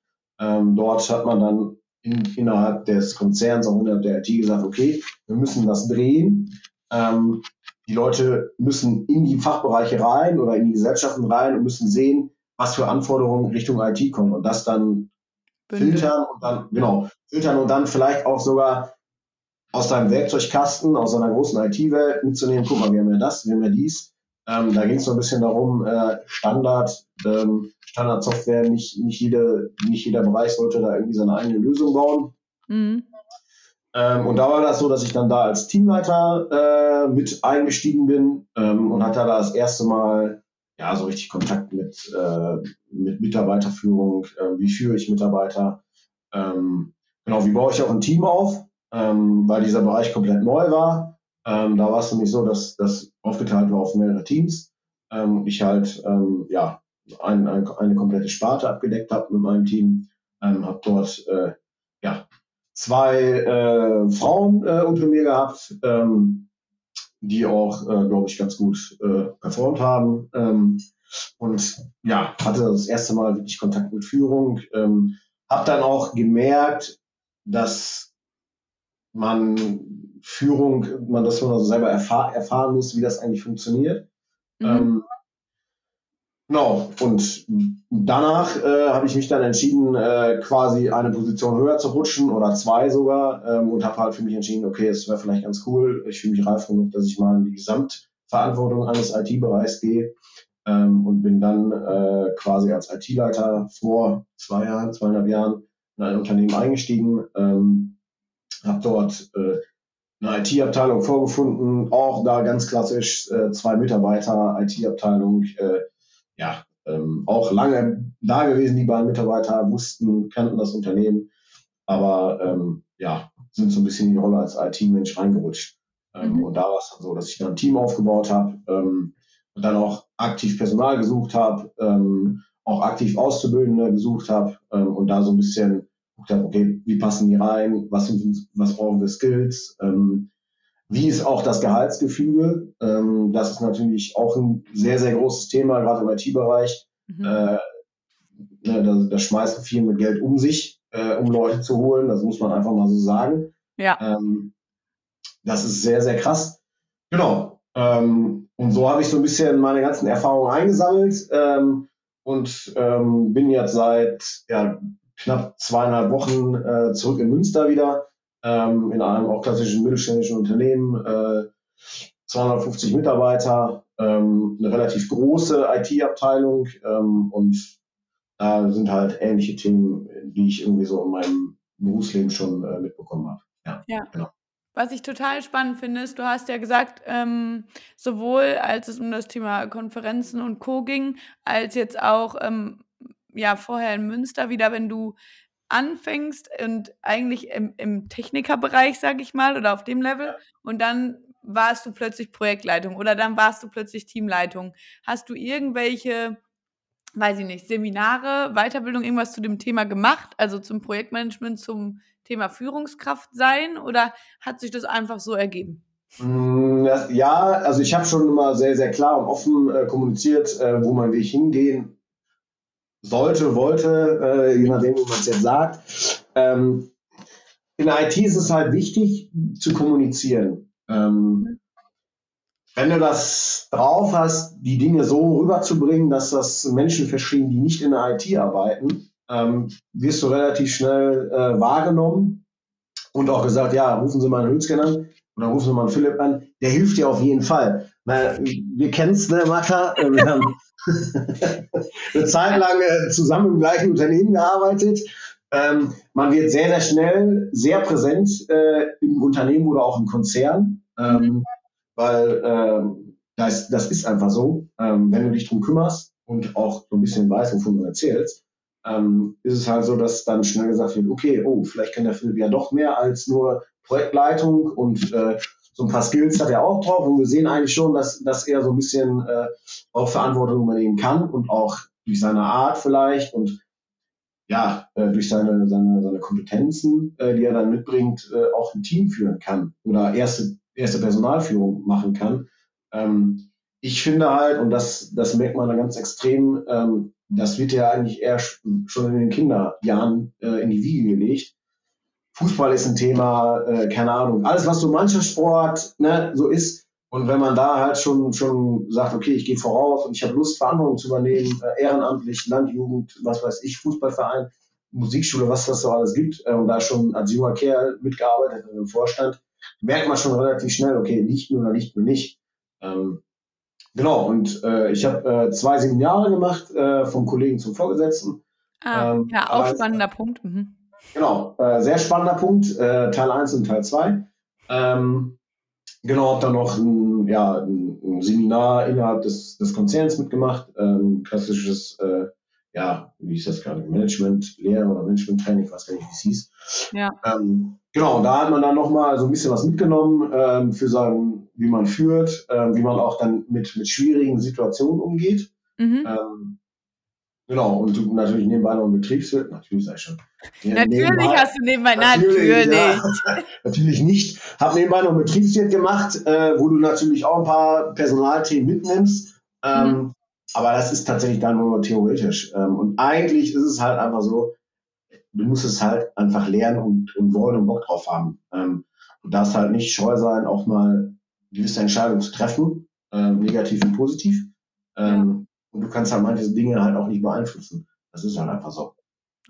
Ähm, dort hat man dann in, innerhalb des Konzerns, auch innerhalb der IT gesagt, okay, wir müssen das drehen. Ähm, die Leute müssen in die Fachbereiche rein oder in die Gesellschaften rein und müssen sehen, was für Anforderungen Richtung IT kommen und das dann Bünde. filtern und dann, genau, filtern und dann vielleicht auch sogar aus deinem Werkzeugkasten, aus einer großen IT-Welt mitzunehmen, guck mal, wir haben ja das, wir haben ja dies. Ähm, da ging es so ein bisschen darum, äh, Standard, ähm, Standardsoftware, nicht, nicht, jede, nicht jeder Bereich sollte da irgendwie seine eigene Lösung bauen. Mhm. Ähm, und da war das so, dass ich dann da als Teamleiter äh, mit eingestiegen bin ähm, und hatte da das erste Mal ja so richtig Kontakt mit, äh, mit Mitarbeiterführung. Äh, wie führe ich Mitarbeiter? Ähm, genau, wie baue ich auch ein Team auf? Ähm, weil dieser Bereich komplett neu war. Ähm, da war es nämlich so, dass das aufgeteilt war auf mehrere Teams. Ähm, ich halt ähm, ja ein, ein, eine komplette Sparte abgedeckt habe mit meinem Team, ähm, habe dort äh, ja zwei äh, Frauen äh, unter mir gehabt, ähm, die auch, äh, glaube ich, ganz gut äh, performt haben. Ähm, und ja, hatte das erste Mal wirklich Kontakt mit Führung. Ähm, habe dann auch gemerkt, dass man Führung, man das man also selber erfahr, erfahren muss, wie das eigentlich funktioniert. Mhm. Ähm, genau, und danach äh, habe ich mich dann entschieden, äh, quasi eine Position höher zu rutschen oder zwei sogar ähm, und habe halt für mich entschieden, okay, es wäre vielleicht ganz cool, ich fühle mich reif genug, dass ich mal in die Gesamtverantwortung eines IT-Bereichs gehe ähm, und bin dann äh, quasi als IT-Leiter vor zwei Jahren, zweieinhalb Jahren in ein Unternehmen eingestiegen. Habe dort äh, eine IT-Abteilung vorgefunden, auch da ganz klassisch äh, zwei Mitarbeiter, IT-Abteilung, äh, ja, ähm, auch lange da gewesen, die beiden Mitarbeiter wussten, kannten das Unternehmen, aber ähm, ja, sind so ein bisschen in die Rolle als IT-Mensch reingerutscht. Ähm, mhm. Und da war es dann so, dass ich dann ein Team aufgebaut habe ähm, und dann auch aktiv Personal gesucht habe, ähm, auch aktiv Auszubildende gesucht habe ähm, und da so ein bisschen guckt habe, okay, wie passen die rein, was, was brauchen wir Skills, ähm, wie ist auch das Gehaltsgefüge? Ähm, das ist natürlich auch ein sehr, sehr großes Thema, gerade im IT-Bereich. Mhm. Äh, ne, da, da schmeißen viele mit Geld um sich, äh, um Leute zu holen. Das muss man einfach mal so sagen. Ja. Ähm, das ist sehr, sehr krass. Genau. Ähm, und so habe ich so ein bisschen meine ganzen Erfahrungen eingesammelt ähm, und ähm, bin jetzt seit ja, knapp zweieinhalb Wochen äh, zurück in Münster wieder, ähm, in einem auch klassischen mittelständischen Unternehmen, äh, 250 Mitarbeiter, ähm, eine relativ große IT-Abteilung ähm, und da sind halt ähnliche Themen, die ich irgendwie so in meinem Berufsleben schon äh, mitbekommen habe. Ja, ja. Genau. Was ich total spannend finde, ist, du hast ja gesagt, ähm, sowohl als es um das Thema Konferenzen und Co. ging, als jetzt auch ähm, ja vorher in Münster wieder, wenn du anfängst und eigentlich im, im Technikerbereich, sag ich mal, oder auf dem Level und dann warst du plötzlich Projektleitung oder dann warst du plötzlich Teamleitung. Hast du irgendwelche, weiß ich nicht, Seminare, Weiterbildung, irgendwas zu dem Thema gemacht, also zum Projektmanagement, zum Thema Führungskraft sein oder hat sich das einfach so ergeben? Mm, ja, also ich habe schon immer sehr, sehr klar und offen äh, kommuniziert, äh, wo mein Weg hingehen sollte, wollte, äh, je nachdem, wie man es jetzt sagt. Ähm, in der IT ist es halt wichtig zu kommunizieren. Ähm, wenn du das drauf hast, die Dinge so rüberzubringen, dass das Menschen verstehen, die nicht in der IT arbeiten, ähm, wirst du relativ schnell äh, wahrgenommen und auch gesagt, ja, rufen Sie mal einen Hülsken an oder rufen Sie mal einen Philipp an, der hilft dir auf jeden Fall. Na, wir kennen es, ne, Martha? Wir haben (laughs) eine Zeit lang äh, zusammen im gleichen Unternehmen gearbeitet. Ähm, man wird sehr, sehr schnell sehr präsent äh, im Unternehmen oder auch im Konzern, ähm, weil ähm, das, das ist einfach so. Ähm, wenn du dich drum kümmerst und auch so ein bisschen weißt, wovon du erzählst, ähm, ist es halt so, dass dann schnell gesagt wird, okay, oh, vielleicht kann der Philipp ja doch mehr als nur Projektleitung und äh, so ein paar Skills hat er auch drauf und wir sehen eigentlich schon, dass, dass er so ein bisschen äh, auch Verantwortung übernehmen kann und auch durch seine Art vielleicht und ja, äh, durch seine, seine, seine Kompetenzen, äh, die er dann mitbringt, äh, auch ein Team führen kann oder erste, erste Personalführung machen kann. Ähm, ich finde halt, und das, das merkt man dann ganz extrem, ähm, das wird ja eigentlich eher schon in den Kinderjahren äh, in die Wiege gelegt. Fußball ist ein Thema, äh, keine Ahnung, alles, was so mancher Sport ne, so ist. Und wenn man da halt schon, schon sagt, okay, ich gehe voraus und ich habe Lust, Verantwortung zu übernehmen, äh, ehrenamtlich, Landjugend, was weiß ich, Fußballverein, Musikschule, was das so alles gibt, äh, und da schon als junger Kerl mitgearbeitet im Vorstand, merkt man schon relativ schnell, okay, liegt mir oder liegt mir nicht. Ähm, genau, und äh, ich habe äh, zwei Seminare gemacht, äh, vom Kollegen zum Vorgesetzten. Ah, ähm, ja, auch spannender Punkt. Mhm. Genau, äh, sehr spannender Punkt, äh, Teil 1 und Teil 2. Ähm, genau, habe dann noch ein, ja, ein, Seminar innerhalb des, des Konzerns mitgemacht, ähm, klassisches, äh, ja, wie hieß das gerade, Management, Lehre oder Management-Training, ich weiß gar nicht, wie es hieß. Ja. Ähm, genau, da hat man dann nochmal so ein bisschen was mitgenommen ähm, für sein, wie man führt, äh, wie man auch dann mit, mit schwierigen Situationen umgeht. Mhm. Genau, und du natürlich nebenbei noch einen Betriebswirt, natürlich sei schon. Ja, natürlich nebenbei, hast du nebenbei, natürlich. Natürlich, ja, (laughs) natürlich nicht. Hab nebenbei noch einen Betriebswirt gemacht, äh, wo du natürlich auch ein paar Personalthemen mitnimmst. Ähm, mhm. Aber das ist tatsächlich dann nur theoretisch. Ähm, und eigentlich ist es halt einfach so, du musst es halt einfach lernen und, und wollen und Bock drauf haben. Ähm, du darfst halt nicht scheu sein, auch mal gewisse Entscheidungen zu treffen, ähm, negativ und positiv. Ähm, und du kannst halt manche Dinge halt auch nicht beeinflussen. Das ist halt einfach so.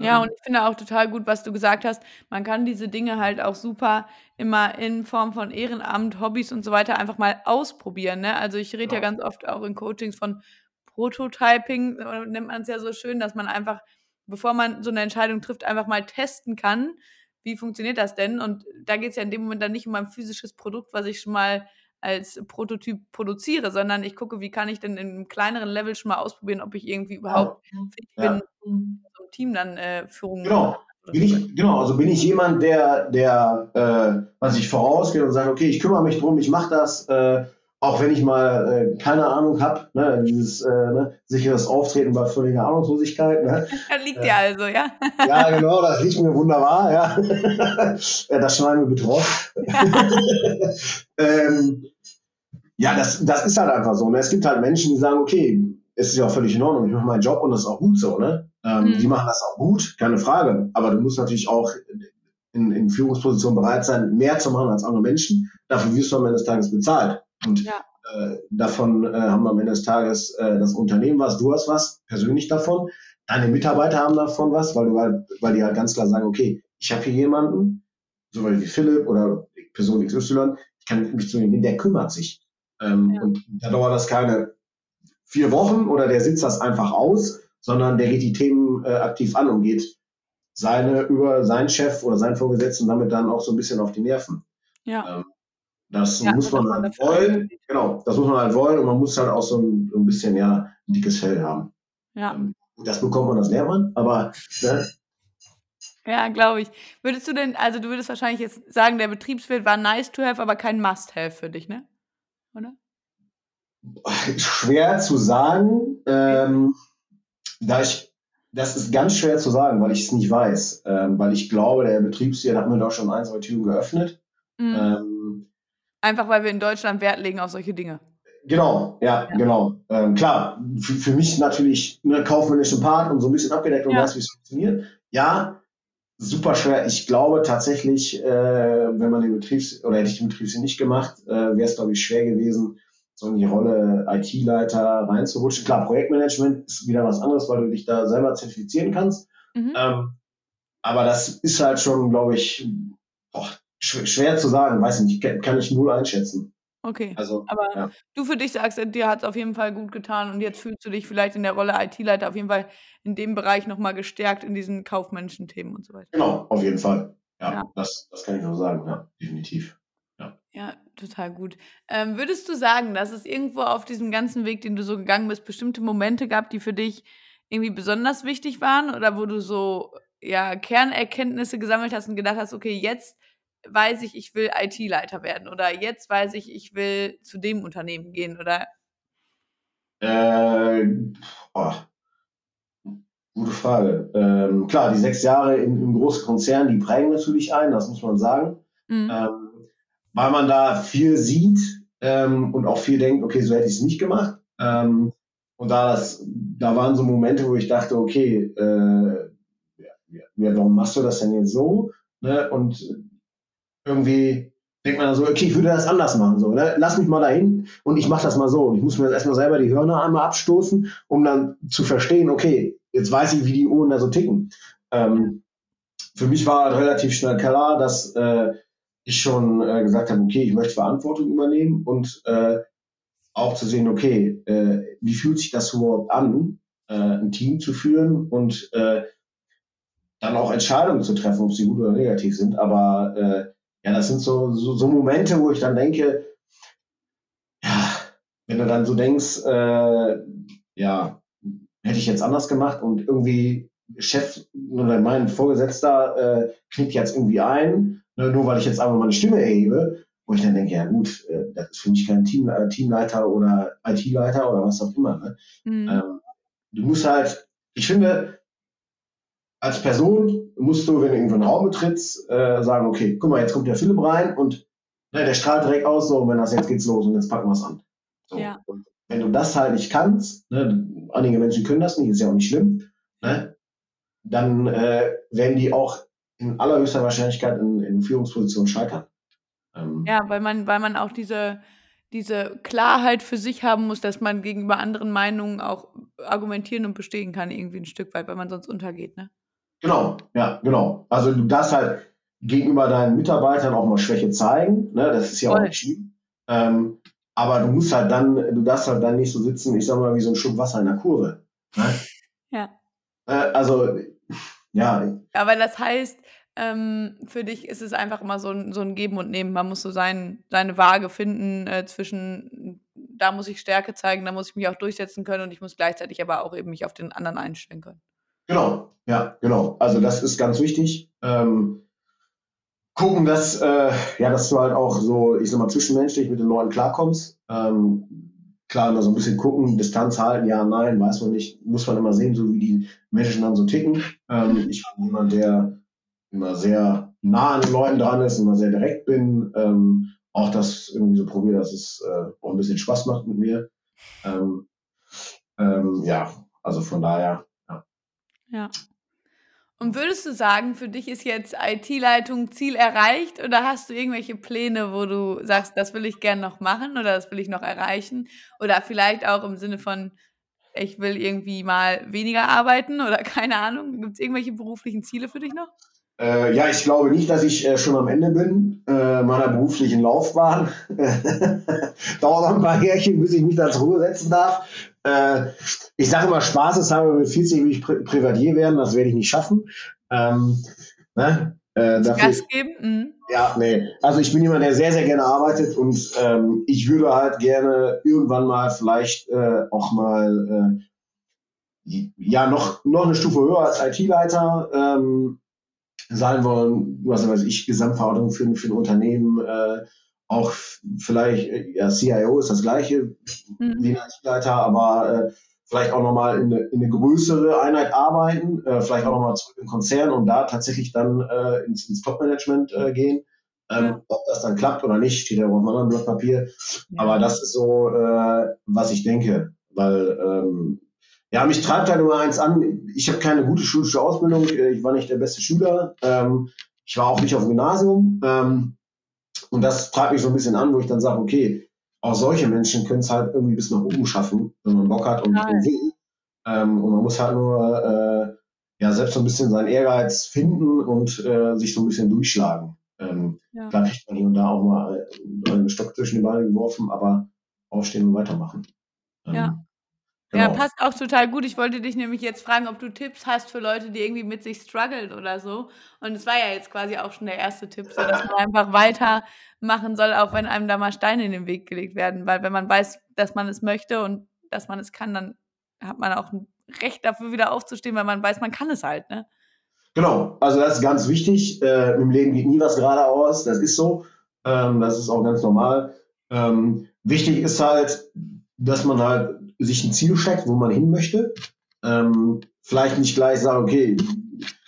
Ja, und ich finde auch total gut, was du gesagt hast. Man kann diese Dinge halt auch super immer in Form von Ehrenamt, Hobbys und so weiter einfach mal ausprobieren. Ne? Also ich rede ja. ja ganz oft auch in Coachings von Prototyping, äh, nennt man es ja so schön, dass man einfach, bevor man so eine Entscheidung trifft, einfach mal testen kann, wie funktioniert das denn? Und da geht es ja in dem Moment dann nicht um ein physisches Produkt, was ich schon mal als Prototyp produziere, sondern ich gucke, wie kann ich denn in einem kleineren Level schon mal ausprobieren, ob ich irgendwie überhaupt fähig ja. bin, ein Team dann äh, Führung genau. Bin ich, genau, also bin ich jemand, der, der äh, was ich vorausgeht und sagt, okay, ich kümmere mich drum, ich mache das, äh, auch wenn ich mal äh, keine Ahnung habe, ne, dieses äh, ne, sicheres Auftreten bei völliger Ahnungslosigkeit. Ne? (laughs) liegt dir also, ja? ja, genau, das liegt mir wunderbar, ja. (laughs) das schneiden wir bitte raus. (laughs) ähm, ja, das, das ist halt einfach so. Ne? Es gibt halt Menschen, die sagen, okay, es ist ja auch völlig in Ordnung, ich mache meinen Job und das ist auch gut so. Ne? Ähm, mhm. Die machen das auch gut, keine Frage. Aber du musst natürlich auch in, in Führungspositionen bereit sein, mehr zu machen als andere Menschen. Dafür wirst du am Ende des Tages bezahlt. Und ja. äh, davon äh, haben wir am Ende des Tages äh, das Unternehmen was, du hast was, persönlich davon. Deine Mitarbeiter haben davon was, weil, du halt, weil die halt ganz klar sagen, okay, ich habe hier jemanden, so wie Philipp oder Person XY, ich kann mich zu ihm hin, der kümmert sich. Ähm, ja. Und da dauert das keine vier Wochen oder der sitzt das einfach aus, sondern der geht die Themen äh, aktiv an und geht seine über seinen Chef oder seinen Vorgesetzten damit dann auch so ein bisschen auf die Nerven. Ja. Ähm, das ja, muss man halt wollen. Genau, das muss man halt wollen und man muss halt auch so ein, ein bisschen ja ein dickes Fell haben. Ja. Ähm, das bekommt man, das lernt man, aber ne? (laughs) Ja, glaube ich. Würdest du denn, also du würdest wahrscheinlich jetzt sagen, der Betriebswirt war nice to have, aber kein Must-have für dich, ne? Oder? (laughs) Schwer zu sagen. Ähm, da ich, das ist ganz schwer zu sagen, weil ich es nicht weiß. Ähm, weil ich glaube, der Betriebswirt hat mir doch schon ein, zwei Türen geöffnet. Mhm. Ähm, Einfach weil wir in Deutschland Wert legen auf solche Dinge. Genau, ja, ja. genau. Ähm, klar, für, für, mich natürlich eine kaufmännische Part und so ein bisschen abgedeckt und ja. weiß, wie es funktioniert. Ja, super schwer. Ich glaube tatsächlich, äh, wenn man den Betriebs- oder hätte ich den Betriebswirt nicht gemacht, äh, wäre es, glaube ich, schwer gewesen, so in die Rolle IT-Leiter reinzurutschen. Klar, Projektmanagement ist wieder was anderes, weil du dich da selber zertifizieren kannst. Mhm. Ähm, aber das ist halt schon, glaube ich, boah, schwer, schwer, zu sagen, weiß ich nicht, kann ich null einschätzen. Okay. Also, aber ja. du für dich sagst, dir hat es auf jeden Fall gut getan und jetzt fühlst du dich vielleicht in der Rolle IT-Leiter auf jeden Fall in dem Bereich nochmal gestärkt in diesen kaufmännischen Themen und so weiter. Genau, auf jeden Fall. Ja, ja. Das, das kann ich nur sagen, ja, definitiv. Ja, total gut. Ähm, würdest du sagen, dass es irgendwo auf diesem ganzen Weg, den du so gegangen bist, bestimmte Momente gab, die für dich irgendwie besonders wichtig waren oder wo du so ja, Kernerkenntnisse gesammelt hast und gedacht hast, okay, jetzt weiß ich, ich will IT-Leiter werden oder jetzt weiß ich, ich will zu dem Unternehmen gehen oder? Äh, oh, gute Frage. Ähm, klar, die sechs Jahre im großen Konzern, die prägen natürlich ein, das muss man sagen. Mhm. Ähm, weil man da viel sieht ähm, und auch viel denkt, okay, so hätte ich es nicht gemacht. Ähm, und da, das, da waren so Momente, wo ich dachte, okay, äh, ja, warum machst du das denn jetzt so? Ne? Und irgendwie denkt man so, okay, ich würde das anders machen. So, ne? Lass mich mal dahin und ich mache das mal so. Und ich muss mir jetzt erstmal selber die Hörner einmal abstoßen, um dann zu verstehen, okay, jetzt weiß ich, wie die Uhren da so ticken. Ähm, für mich war relativ schnell klar, dass äh, ich schon äh, gesagt habe, okay, ich möchte Verantwortung übernehmen und äh, auch zu sehen, okay, äh, wie fühlt sich das überhaupt an, äh, ein Team zu führen und äh, dann auch Entscheidungen zu treffen, ob sie gut oder negativ sind. Aber ja, das sind so, so, so Momente, wo ich dann denke, ja, wenn du dann so denkst, äh, ja, hätte ich jetzt anders gemacht und irgendwie Chef oder mein Vorgesetzter äh, knickt jetzt irgendwie ein, ne, nur weil ich jetzt einfach meine Stimme erhebe, wo ich dann denke, ja gut, äh, das ist für mich kein Team, äh, Teamleiter oder IT-Leiter oder was auch immer. Ne? Mhm. Ähm, du musst halt, ich finde, als Person musst du, wenn du irgendwo einen Raum betrittst, äh, sagen, okay, guck mal, jetzt kommt der Philipp rein und ne, der strahlt direkt aus, so, und wenn das jetzt geht's los und jetzt packen wir es an. So. Ja. Und wenn du das halt nicht kannst, ne, einige Menschen können das nicht, ist ja auch nicht schlimm, ne, dann äh, werden die auch in allerhöchster Wahrscheinlichkeit in, in Führungspositionen scheitern. Ähm, ja, weil man, weil man auch diese, diese Klarheit für sich haben muss, dass man gegenüber anderen Meinungen auch argumentieren und bestehen kann, irgendwie ein Stück weit, weil man sonst untergeht, ne? Genau, ja, genau. Also du darfst halt gegenüber deinen Mitarbeitern auch mal Schwäche zeigen, ne? Das ist ja Voll. auch schlimm. Ähm, aber du musst halt dann, du darfst halt dann nicht so sitzen, ich sag mal, wie so ein Schluck Wasser in der Kurve. Ne? (laughs) ja. Äh, also, ja. Aber das heißt, ähm, für dich ist es einfach immer so ein, so ein Geben und Nehmen. Man muss so sein, seine Waage finden äh, zwischen, da muss ich Stärke zeigen, da muss ich mich auch durchsetzen können und ich muss gleichzeitig aber auch eben mich auf den anderen einstellen können. Genau, ja, genau. Also das ist ganz wichtig. Ähm, gucken, dass, äh, ja, dass du halt auch so, ich sag mal, zwischenmenschlich mit den Leuten klarkommst. Ähm, klar, immer so ein bisschen gucken, Distanz halten, ja, nein, weiß man nicht, muss man immer sehen, so wie die Menschen dann so ticken. Ähm, ich bin jemand, der immer sehr nah an den Leuten dran ist, immer sehr direkt bin, ähm, auch das irgendwie so probiere, dass es äh, auch ein bisschen Spaß macht mit mir. Ähm, ähm, ja, also von daher, ja. Und würdest du sagen, für dich ist jetzt IT-Leitung Ziel erreicht oder hast du irgendwelche Pläne, wo du sagst, das will ich gerne noch machen oder das will ich noch erreichen? Oder vielleicht auch im Sinne von, ich will irgendwie mal weniger arbeiten (laughs) oder keine Ahnung. Gibt es irgendwelche beruflichen Ziele für dich noch? Äh, ja, ich glaube nicht, dass ich äh, schon am Ende bin äh, meiner beruflichen Laufbahn. (laughs) Dauert noch ein paar Jährchen, bis ich mich da zur Ruhe setzen darf. Äh, ich sage immer, Spaß ist habe mit 40 will ich Pri Privatier werden, das werde ich nicht schaffen. Ähm, ne? Äh, dafür, Gas geben? Mhm. Ja, nee. Also ich bin jemand, der sehr, sehr gerne arbeitet und ähm, ich würde halt gerne irgendwann mal vielleicht äh, auch mal äh, ja noch, noch eine Stufe höher als IT-Leiter ähm, sein wollen, was weiß ich, Gesamtverantwortung für, für ein Unternehmen, äh, auch vielleicht, äh, ja, CIO ist das gleiche mhm. wie ein IT-Leiter, aber äh, vielleicht auch nochmal in eine, in eine größere Einheit arbeiten, äh, vielleicht auch nochmal zurück im Konzern und da tatsächlich dann äh, ins, ins Top-Management äh, gehen. Ähm, ja. Ob das dann klappt oder nicht, steht ja auf einem anderen Blatt Papier. Ja. Aber das ist so, äh, was ich denke. Weil, ähm, ja, mich treibt halt immer eins an. Ich habe keine gute schulische Ausbildung. Äh, ich war nicht der beste Schüler. Ähm, ich war auch nicht auf dem Gymnasium. Ähm, und das treibt mich so ein bisschen an, wo ich dann sage, okay, auch solche Menschen können es halt irgendwie bis nach oben schaffen, wenn man Bock hat und, und will. Ähm, und man muss halt nur äh, ja selbst so ein bisschen seinen Ehrgeiz finden und äh, sich so ein bisschen durchschlagen. Ähm, ja. Klar kriegt man hier und da auch mal einen Stock zwischen die Beine geworfen, aber aufstehen und weitermachen. Ähm, ja. Genau. Ja, passt auch total gut. Ich wollte dich nämlich jetzt fragen, ob du Tipps hast für Leute, die irgendwie mit sich strugglen oder so. Und es war ja jetzt quasi auch schon der erste Tipp, so dass man einfach weitermachen soll, auch wenn einem da mal Steine in den Weg gelegt werden. Weil wenn man weiß, dass man es möchte und dass man es kann, dann hat man auch ein Recht dafür wieder aufzustehen, weil man weiß, man kann es halt, ne? Genau, also das ist ganz wichtig. Äh, Im Leben geht nie was geradeaus, das ist so. Ähm, das ist auch ganz normal. Ähm, wichtig ist halt, dass man halt sich ein Ziel steckt, wo man hin möchte. Ähm, vielleicht nicht gleich sagen, okay,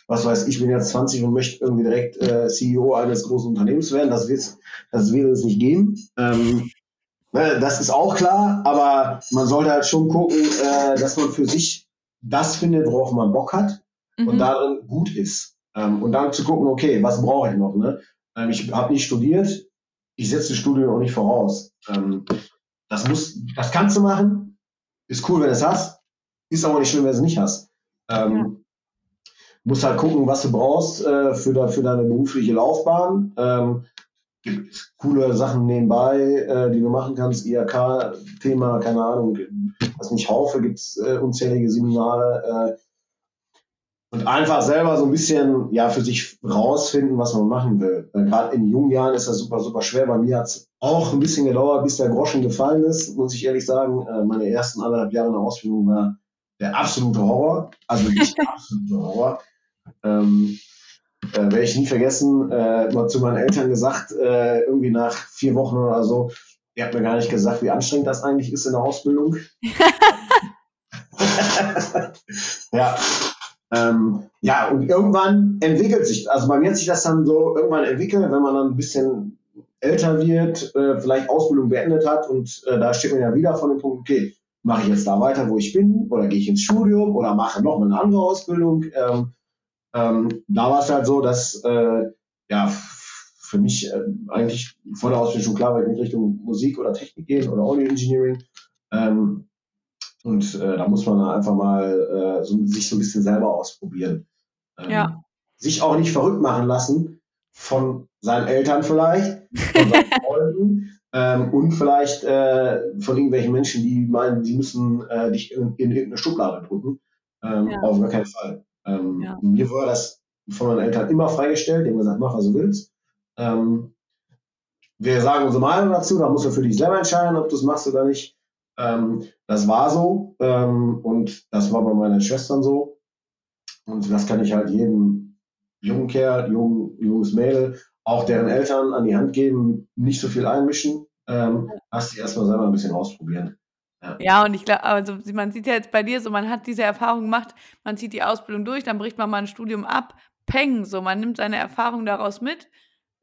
was weiß ich, bin jetzt 20 und möchte irgendwie direkt äh, CEO eines großen Unternehmens werden. Das wird das wird es nicht geben. Ähm, ne, das ist auch klar, aber man sollte halt schon gucken, äh, dass man für sich das findet, worauf man Bock hat mhm. und darin gut ist. Ähm, und dann zu gucken, okay, was brauche ich noch? Ne? Ähm, ich habe nicht studiert, ich setze das Studium auch nicht voraus. Ähm, das muss, das kannst du machen, ist cool, wenn du es hast, ist aber nicht schlimm, wenn du es nicht hast. Ähm, ja. Musst halt gucken, was du brauchst äh, für, da, für deine berufliche Laufbahn. Ähm, gibt coole Sachen nebenbei, äh, die du machen kannst. IHK-Thema, keine Ahnung, was nicht Haufe, gibt es äh, unzählige Seminare. Und einfach selber so ein bisschen ja für sich rausfinden, was man machen will. Gerade in jungen Jahren ist das super, super schwer. Bei mir hat es auch ein bisschen gedauert, bis der Groschen gefallen ist, muss ich ehrlich sagen. Äh, meine ersten anderthalb Jahre in der Ausbildung war der absolute Horror. Also nicht der (laughs) absolute Horror. Ähm, äh, Werde ich nie vergessen, äh, mal zu meinen Eltern gesagt, äh, irgendwie nach vier Wochen oder so, ihr habt mir gar nicht gesagt, wie anstrengend das eigentlich ist in der Ausbildung. (laughs) (laughs) ja, ähm, ja, und irgendwann entwickelt sich, also bei mir hat sich das dann so irgendwann entwickelt, wenn man dann ein bisschen älter wird, äh, vielleicht Ausbildung beendet hat und äh, da steht man ja wieder von dem Punkt, okay, mache ich jetzt da weiter, wo ich bin, oder gehe ich ins Studium oder mache noch mal eine andere Ausbildung. Ähm, ähm, da war es halt so, dass äh, ja für mich äh, eigentlich vor der Ausbildung schon klar war, ich in Richtung Musik oder Technik gehen oder Audio Engineering. Ähm, und äh, da muss man einfach mal äh, so, sich so ein bisschen selber ausprobieren. Ähm, ja. Sich auch nicht verrückt machen lassen von seinen Eltern vielleicht, von seinen (laughs) Freunden ähm, und vielleicht äh, von irgendwelchen Menschen, die meinen, sie müssen äh, dich in, in irgendeine Schublade drücken. Ähm, ja. Auf gar keinen Fall. Ähm, ja. Mir war das von meinen Eltern immer freigestellt. Die haben gesagt, mach, was du willst. Ähm, wir sagen unsere Meinung dazu, da musst du für dich selber entscheiden, ob du es machst oder nicht. Ähm, das war so ähm, und das war bei meinen Schwestern so. Und das kann ich halt jedem jungen Kerl, jung, junges Mädel, auch deren Eltern an die Hand geben, nicht so viel einmischen. Ähm, hast dich erstmal selber ein bisschen ausprobieren. Ja. ja, und ich glaube, also man sieht ja jetzt bei dir so, man hat diese Erfahrung gemacht, man zieht die Ausbildung durch, dann bricht man mal ein Studium ab, peng, so, man nimmt seine Erfahrung daraus mit.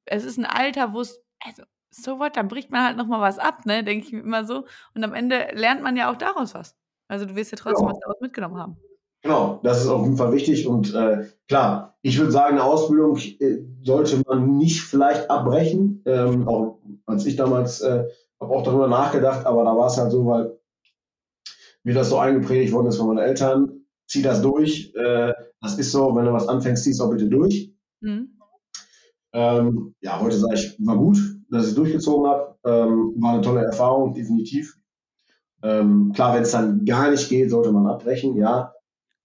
Es ist ein Alter, wo es, also so was, dann bricht man halt nochmal was ab, ne, denke ich mir immer so. Und am Ende lernt man ja auch daraus was. Also du wirst ja trotzdem genau. was daraus mitgenommen haben. Genau, das ist auf jeden Fall wichtig. Und äh, klar, ich würde sagen, eine Ausbildung äh, sollte man nicht vielleicht abbrechen. Ähm, auch als ich damals äh, habe auch darüber nachgedacht, aber da war es halt so, weil mir das so eingepredigt worden ist von meinen Eltern, zieh das durch. Äh, das ist so, wenn du was anfängst, zieh es auch bitte durch. Mhm. Ähm, ja, heute sage ich, war gut, dass ich es durchgezogen habe. Ähm, war eine tolle Erfahrung, definitiv. Ähm, klar, wenn es dann gar nicht geht, sollte man abbrechen, ja.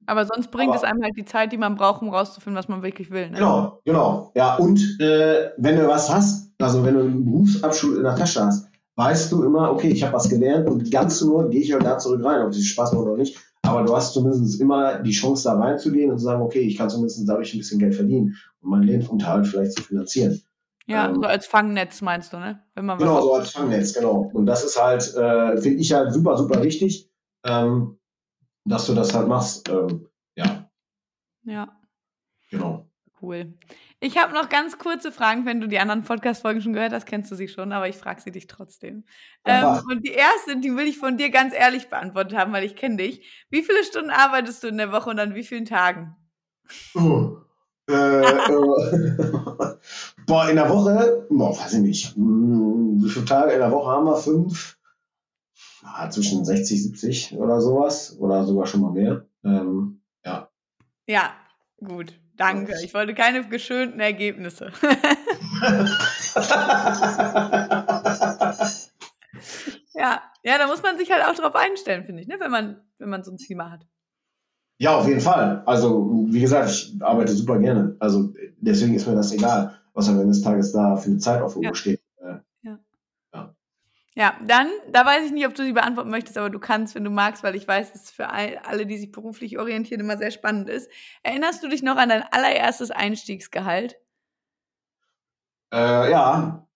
Aber sonst bringt Aber, es einem halt die Zeit, die man braucht, um rauszufinden, was man wirklich will. Ne? Genau, genau. Ja, und äh, wenn du was hast, also wenn du einen Berufsabschluss in der Tasche hast, weißt du immer, okay, ich habe was gelernt und ganz nur gehe ich halt da zurück rein, ob es Spaß macht oder nicht. aber du hast zumindest immer die Chance, da reinzugehen und zu sagen, okay, ich kann zumindest dadurch ein bisschen Geld verdienen, um meinen Lebensunterhalt vielleicht zu finanzieren. Ja, ähm, so als Fangnetz meinst du, ne? Wenn man genau, so als Fangnetz, genau. Und das ist halt, äh, finde ich halt super, super wichtig, ähm, dass du das halt machst. Ähm, ja. Ja. Genau. Cool. Ich habe noch ganz kurze Fragen. Wenn du die anderen Podcast-Folgen schon gehört hast, kennst du sie schon, aber ich frage sie dich trotzdem. Ähm, und die erste, die will ich von dir ganz ehrlich beantwortet haben, weil ich kenne dich. Wie viele Stunden arbeitest du in der Woche und an wie vielen Tagen? Oh. Äh, äh, (laughs) boah, in der Woche, boah, weiß ich nicht. Hm, wie viele Tage in der Woche haben wir? Fünf? Ja, zwischen 60, 70 oder sowas. Oder sogar schon mal mehr. Ähm, ja. Ja, gut. Danke. Ich wollte keine geschönten Ergebnisse. (laughs) (laughs) ja, ja, da muss man sich halt auch drauf einstellen, finde ich, ne? wenn, man, wenn man so ein Thema hat. Ja, auf jeden Fall. Also, wie gesagt, ich arbeite super gerne. Also, deswegen ist mir das egal, was am Ende des Tages da für eine Zeitaufruhr ja. steht. Ja, dann, da weiß ich nicht, ob du sie beantworten möchtest, aber du kannst, wenn du magst, weil ich weiß, dass es für alle, die sich beruflich orientieren, immer sehr spannend ist. Erinnerst du dich noch an dein allererstes Einstiegsgehalt? Äh, ja,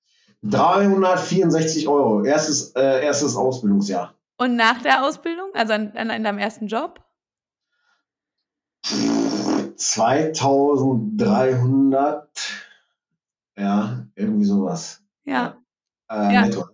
364 Euro. Erstes, äh, erstes Ausbildungsjahr. Und nach der Ausbildung, also an, an, in deinem ersten Job? 2300, ja, irgendwie sowas. Ja. Äh, ja. Netto.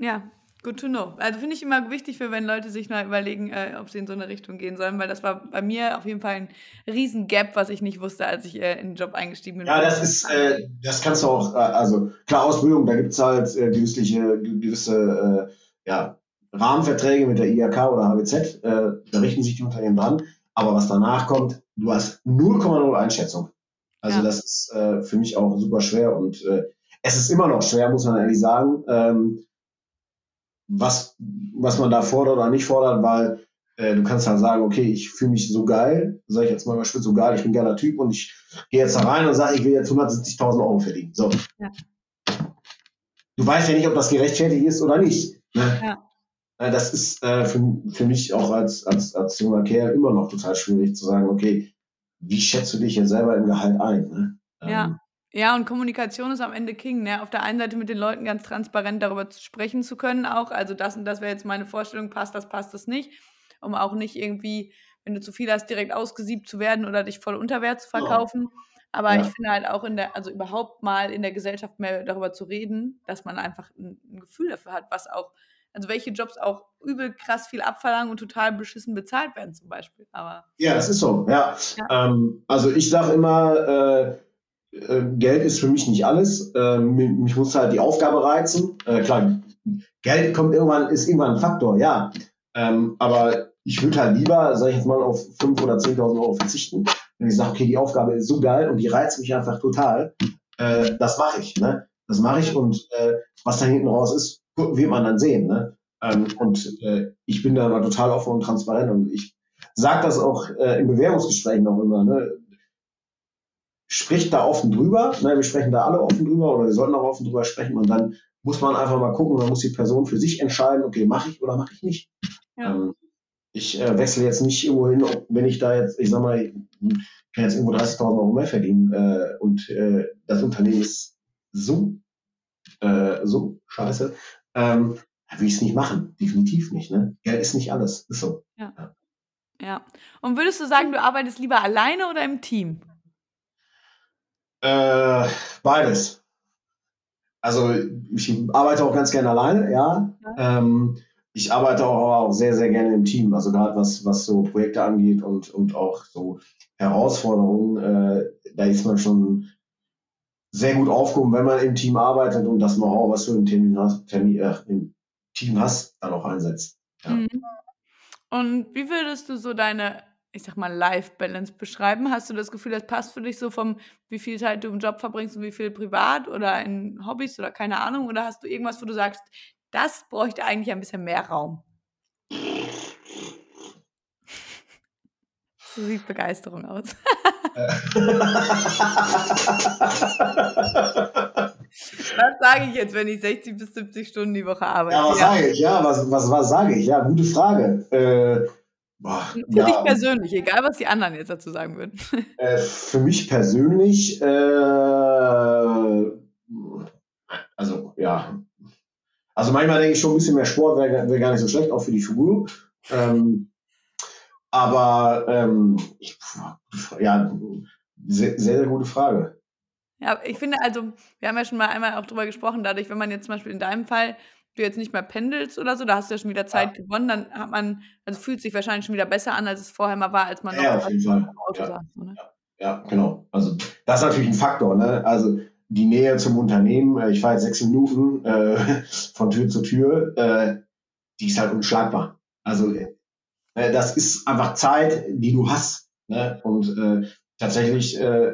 Ja, good to know. Also finde ich immer wichtig für, wenn Leute sich mal überlegen, äh, ob sie in so eine Richtung gehen sollen, weil das war bei mir auf jeden Fall ein riesen Gap, was ich nicht wusste, als ich äh, in den Job eingestiegen bin. Ja, das ist, äh, das kannst du auch, äh, also klar, Ausbildung, da gibt es halt äh, gewisse, gewisse äh, ja, Rahmenverträge mit der IHK oder HWZ, da richten sich die Unternehmen dran, aber was danach kommt, du hast 0,0 Einschätzung. Also ja. das ist für mich auch super schwer und es ist immer noch schwer, muss man ehrlich sagen. Ähm, was, was man da fordert oder nicht fordert, weil äh, du kannst halt sagen, okay, ich fühle mich so geil, sag ich jetzt mal, ich bin so geil, ich bin ein geiler Typ und ich gehe jetzt da rein und sage, ich will jetzt 170.000 Euro verdienen. So. Ja. Du weißt ja nicht, ob das gerechtfertigt ist oder nicht. Ne? Ja. Das ist äh, für, für mich auch als, als, als junger Kerl immer noch total schwierig zu sagen, okay, wie schätzt du dich jetzt selber im Gehalt ein? Ne? Ja. Ähm, ja, und Kommunikation ist am Ende King, ne? Auf der einen Seite mit den Leuten ganz transparent darüber sprechen zu können auch. Also das und das wäre jetzt meine Vorstellung, passt das, passt das nicht. Um auch nicht irgendwie, wenn du zu viel hast, direkt ausgesiebt zu werden oder dich voll unter Wert zu verkaufen. Aber ja. ich finde halt auch in der, also überhaupt mal in der Gesellschaft mehr darüber zu reden, dass man einfach ein, ein Gefühl dafür hat, was auch, also welche Jobs auch übel krass viel abverlangen und total beschissen bezahlt werden zum Beispiel. Aber ja, das ist so, ja. ja. Ähm, also ich sage immer, äh, äh, Geld ist für mich nicht alles. Äh, mich muss halt die Aufgabe reizen. Äh, klar, Geld kommt irgendwann, ist irgendwann ein Faktor, ja. Ähm, aber ich würde halt lieber, sage ich jetzt mal, auf 5.000 oder 10.000 Euro verzichten, wenn ich sage, okay, die Aufgabe ist so geil und die reizt mich einfach total. Äh, das mache ich, ne? Das mache ich und äh, was da hinten raus ist, wird man dann sehen, ne? Ähm, und äh, ich bin da total offen und transparent und ich sage das auch äh, in Bewerbungsgesprächen auch immer, ne? spricht da offen drüber. Ne, wir sprechen da alle offen drüber oder wir sollten auch offen drüber sprechen und dann muss man einfach mal gucken, dann muss die Person für sich entscheiden, okay, mache ich oder mache ich nicht. Ja. Ähm, ich äh, wechsle jetzt nicht irgendwo hin, wenn ich da jetzt, ich sag mal, ich kann jetzt irgendwo 30.000 Euro mehr verdienen äh, und äh, das Unternehmen ist so, äh, so scheiße, ähm, will ich es nicht machen. Definitiv nicht. Ne? Geld ist nicht alles. Ist so. Ja. ja. ja. Und würdest du sagen, du arbeitest lieber alleine oder im Team? Äh, beides. Also ich arbeite auch ganz gerne alleine, ja. ja. Ähm, ich arbeite auch, auch sehr, sehr gerne im Team. Also gerade was, was so Projekte angeht und, und auch so Herausforderungen, äh, da ist man schon sehr gut aufgehoben, wenn man im Team arbeitet und das Know-how, was du im Team hast, Termin, äh, im Team hast, dann auch einsetzt. Ja. Mhm. Und wie würdest du so deine ich sag mal, Life-Balance beschreiben? Hast du das Gefühl, das passt für dich so vom, wie viel Zeit du im Job verbringst und wie viel privat oder in Hobbys oder keine Ahnung? Oder hast du irgendwas, wo du sagst, das bräuchte eigentlich ein bisschen mehr Raum? (laughs) so sieht Begeisterung aus. (laughs) was sage ich jetzt, wenn ich 60 bis 70 Stunden die Woche arbeite? Ja, was ja. sage ich? Ja, was, was, was sage ich? Ja, gute Frage. Äh, Boah, für ja, dich persönlich, egal was die anderen jetzt dazu sagen würden. (laughs) Äh, für mich persönlich, äh, also ja, also manchmal denke ich schon ein bisschen mehr Sport wäre wär gar nicht so schlecht, auch für die Figur. Ähm, aber ähm, ich, ja, sehr, sehr gute Frage. Ja, ich finde also, wir haben ja schon mal einmal auch drüber gesprochen, dadurch, wenn man jetzt zum Beispiel in deinem Fall du jetzt nicht mehr pendelst oder so, da hast du ja schon wieder Zeit ja. gewonnen, dann hat man, also fühlt sich wahrscheinlich schon wieder besser an, als es vorher mal war, als man ja, noch auf jeden Fall. Auto ja. saß. So, ne? ja. ja, genau. Also das ist natürlich ein Faktor, ne? Also die Nähe zum Unternehmen, äh, ich fahre jetzt sechs Minuten äh, (laughs) von Tür zu Tür, äh, die ist halt unschlagbar. Also äh, das ist einfach Zeit, die du hast. Ne? Und äh, tatsächlich äh,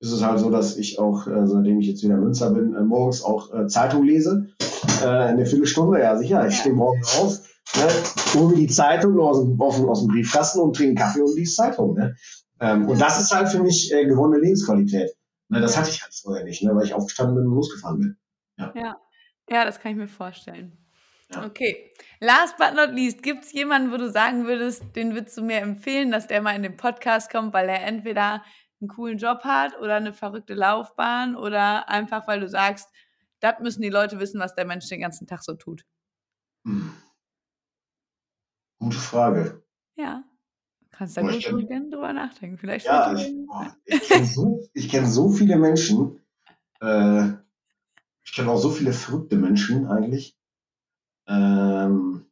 ist es halt so, dass ich auch, äh, seitdem ich jetzt wieder Münster bin, äh, morgens auch äh, Zeitung lese. Äh, eine Viertelstunde, ja sicher. Ich stehe morgens auf, ne, hole mir die Zeitung aus dem, aus dem Briefkasten und trinke Kaffee und lese Zeitung. Ne? Ähm, und das ist halt für mich äh, gewonnene Lebensqualität. Ne, das hatte ich halt vorher nicht, ne, weil ich aufgestanden bin und losgefahren bin. Ja, ja. ja das kann ich mir vorstellen. Ja. Okay. Last but not least, gibt es jemanden, wo du sagen würdest, den würdest du mir empfehlen, dass der mal in den Podcast kommt, weil er entweder einen coolen Job hat oder eine verrückte Laufbahn oder einfach, weil du sagst, das müssen die Leute wissen, was der Mensch den ganzen Tag so tut? Hm. Gute Frage. Ja. Kannst da gut kenn, drüber nachdenken. Vielleicht ja, ich, ich kenne so, kenn so viele Menschen. Äh, ich kenne auch so viele verrückte Menschen eigentlich. Ähm,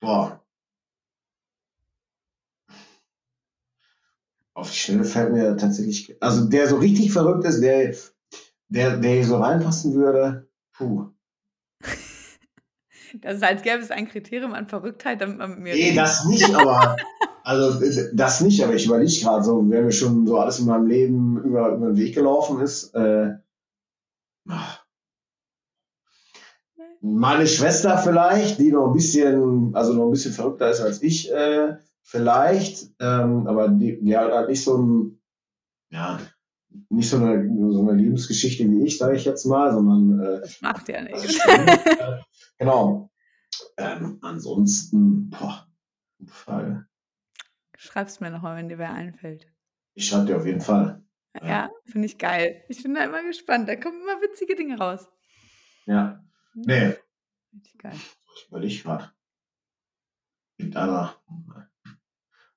boah, auf die Schnelle fällt mir tatsächlich, also der so richtig verrückt ist, der, der, der hier so reinpassen würde, puh. (laughs) Das ist, als gäbe es ein Kriterium an Verrücktheit, damit man mit mir. Nee, das nicht, aber. (laughs) Also, das nicht, aber ich überlege gerade so, wer mir schon so alles in meinem Leben über, über den Weg gelaufen ist. Äh, meine Schwester vielleicht, die noch ein bisschen, also noch ein bisschen verrückter ist als ich, äh, vielleicht, ähm, aber die, die hat halt nicht so ein, ja, nicht so eine, so eine Lebensgeschichte wie ich, sage ich jetzt mal, sondern äh, das macht ja nicht. (laughs) Äh, genau. Ähm, ansonsten, boah, gute Frage. Schreib's mir nochmal, wenn dir wer einfällt. Ich schreibe dir auf jeden Fall. Ja, ja finde ich geil. Ich bin da immer gespannt. Da kommen immer witzige Dinge raus. Ja. Nee. Richtig geil. Ich überlege gerade. Gibt einer.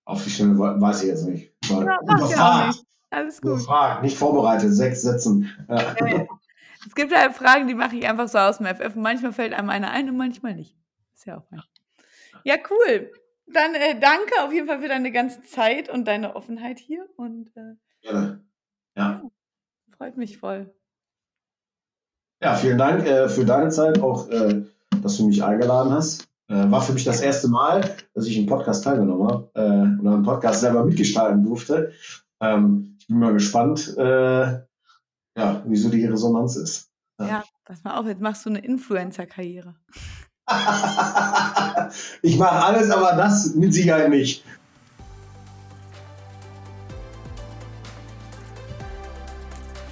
Auf die Stelle weiß ich jetzt nicht. Ja, überfragt. Alles gut. Überfragt, nicht vorbereitet, sechs Sätzen. Ja. Es gibt halt Fragen, die mache ich einfach so aus dem FF. Manchmal fällt einem eine ein und manchmal nicht. Ist ja auch fein. Ja, cool. Dann äh, danke auf jeden Fall für deine ganze Zeit und deine Offenheit hier. Und, äh, Gerne. Ja. ja. Freut mich voll. Ja, vielen Dank äh, für deine Zeit, auch äh, dass du mich eingeladen hast. Äh, war für mich das erste Mal, dass ich einen Podcast teilgenommen habe äh, oder einen Podcast selber mitgestalten durfte. Ähm, ich bin mal gespannt, äh, ja, wieso die Resonanz ist. Ja. ja, pass mal auf, jetzt machst du eine Influencer-Karriere. (laughs) ich mache alles, aber das mit Sicherheit nicht.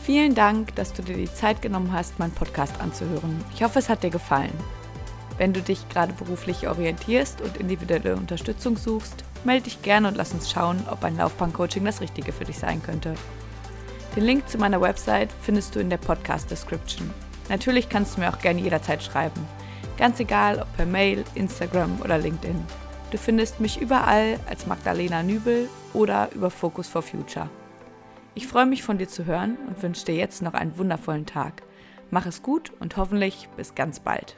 Vielen Dank, dass du dir die Zeit genommen hast, meinen Podcast anzuhören. Ich hoffe, es hat dir gefallen. Wenn du dich gerade beruflich orientierst und individuelle Unterstützung suchst, melde dich gerne und lass uns schauen, ob ein Laufbahn-Coaching das Richtige für dich sein könnte. Den Link zu meiner Website findest du in der Podcast-Description. Natürlich kannst du mir auch gerne jederzeit schreiben. Ganz egal, ob per Mail, Instagram oder LinkedIn. Du findest mich überall als Magdalena Nübel oder über Focus for Future. Ich freue mich von dir zu hören und wünsche dir jetzt noch einen wundervollen Tag. Mach es gut und hoffentlich bis ganz bald.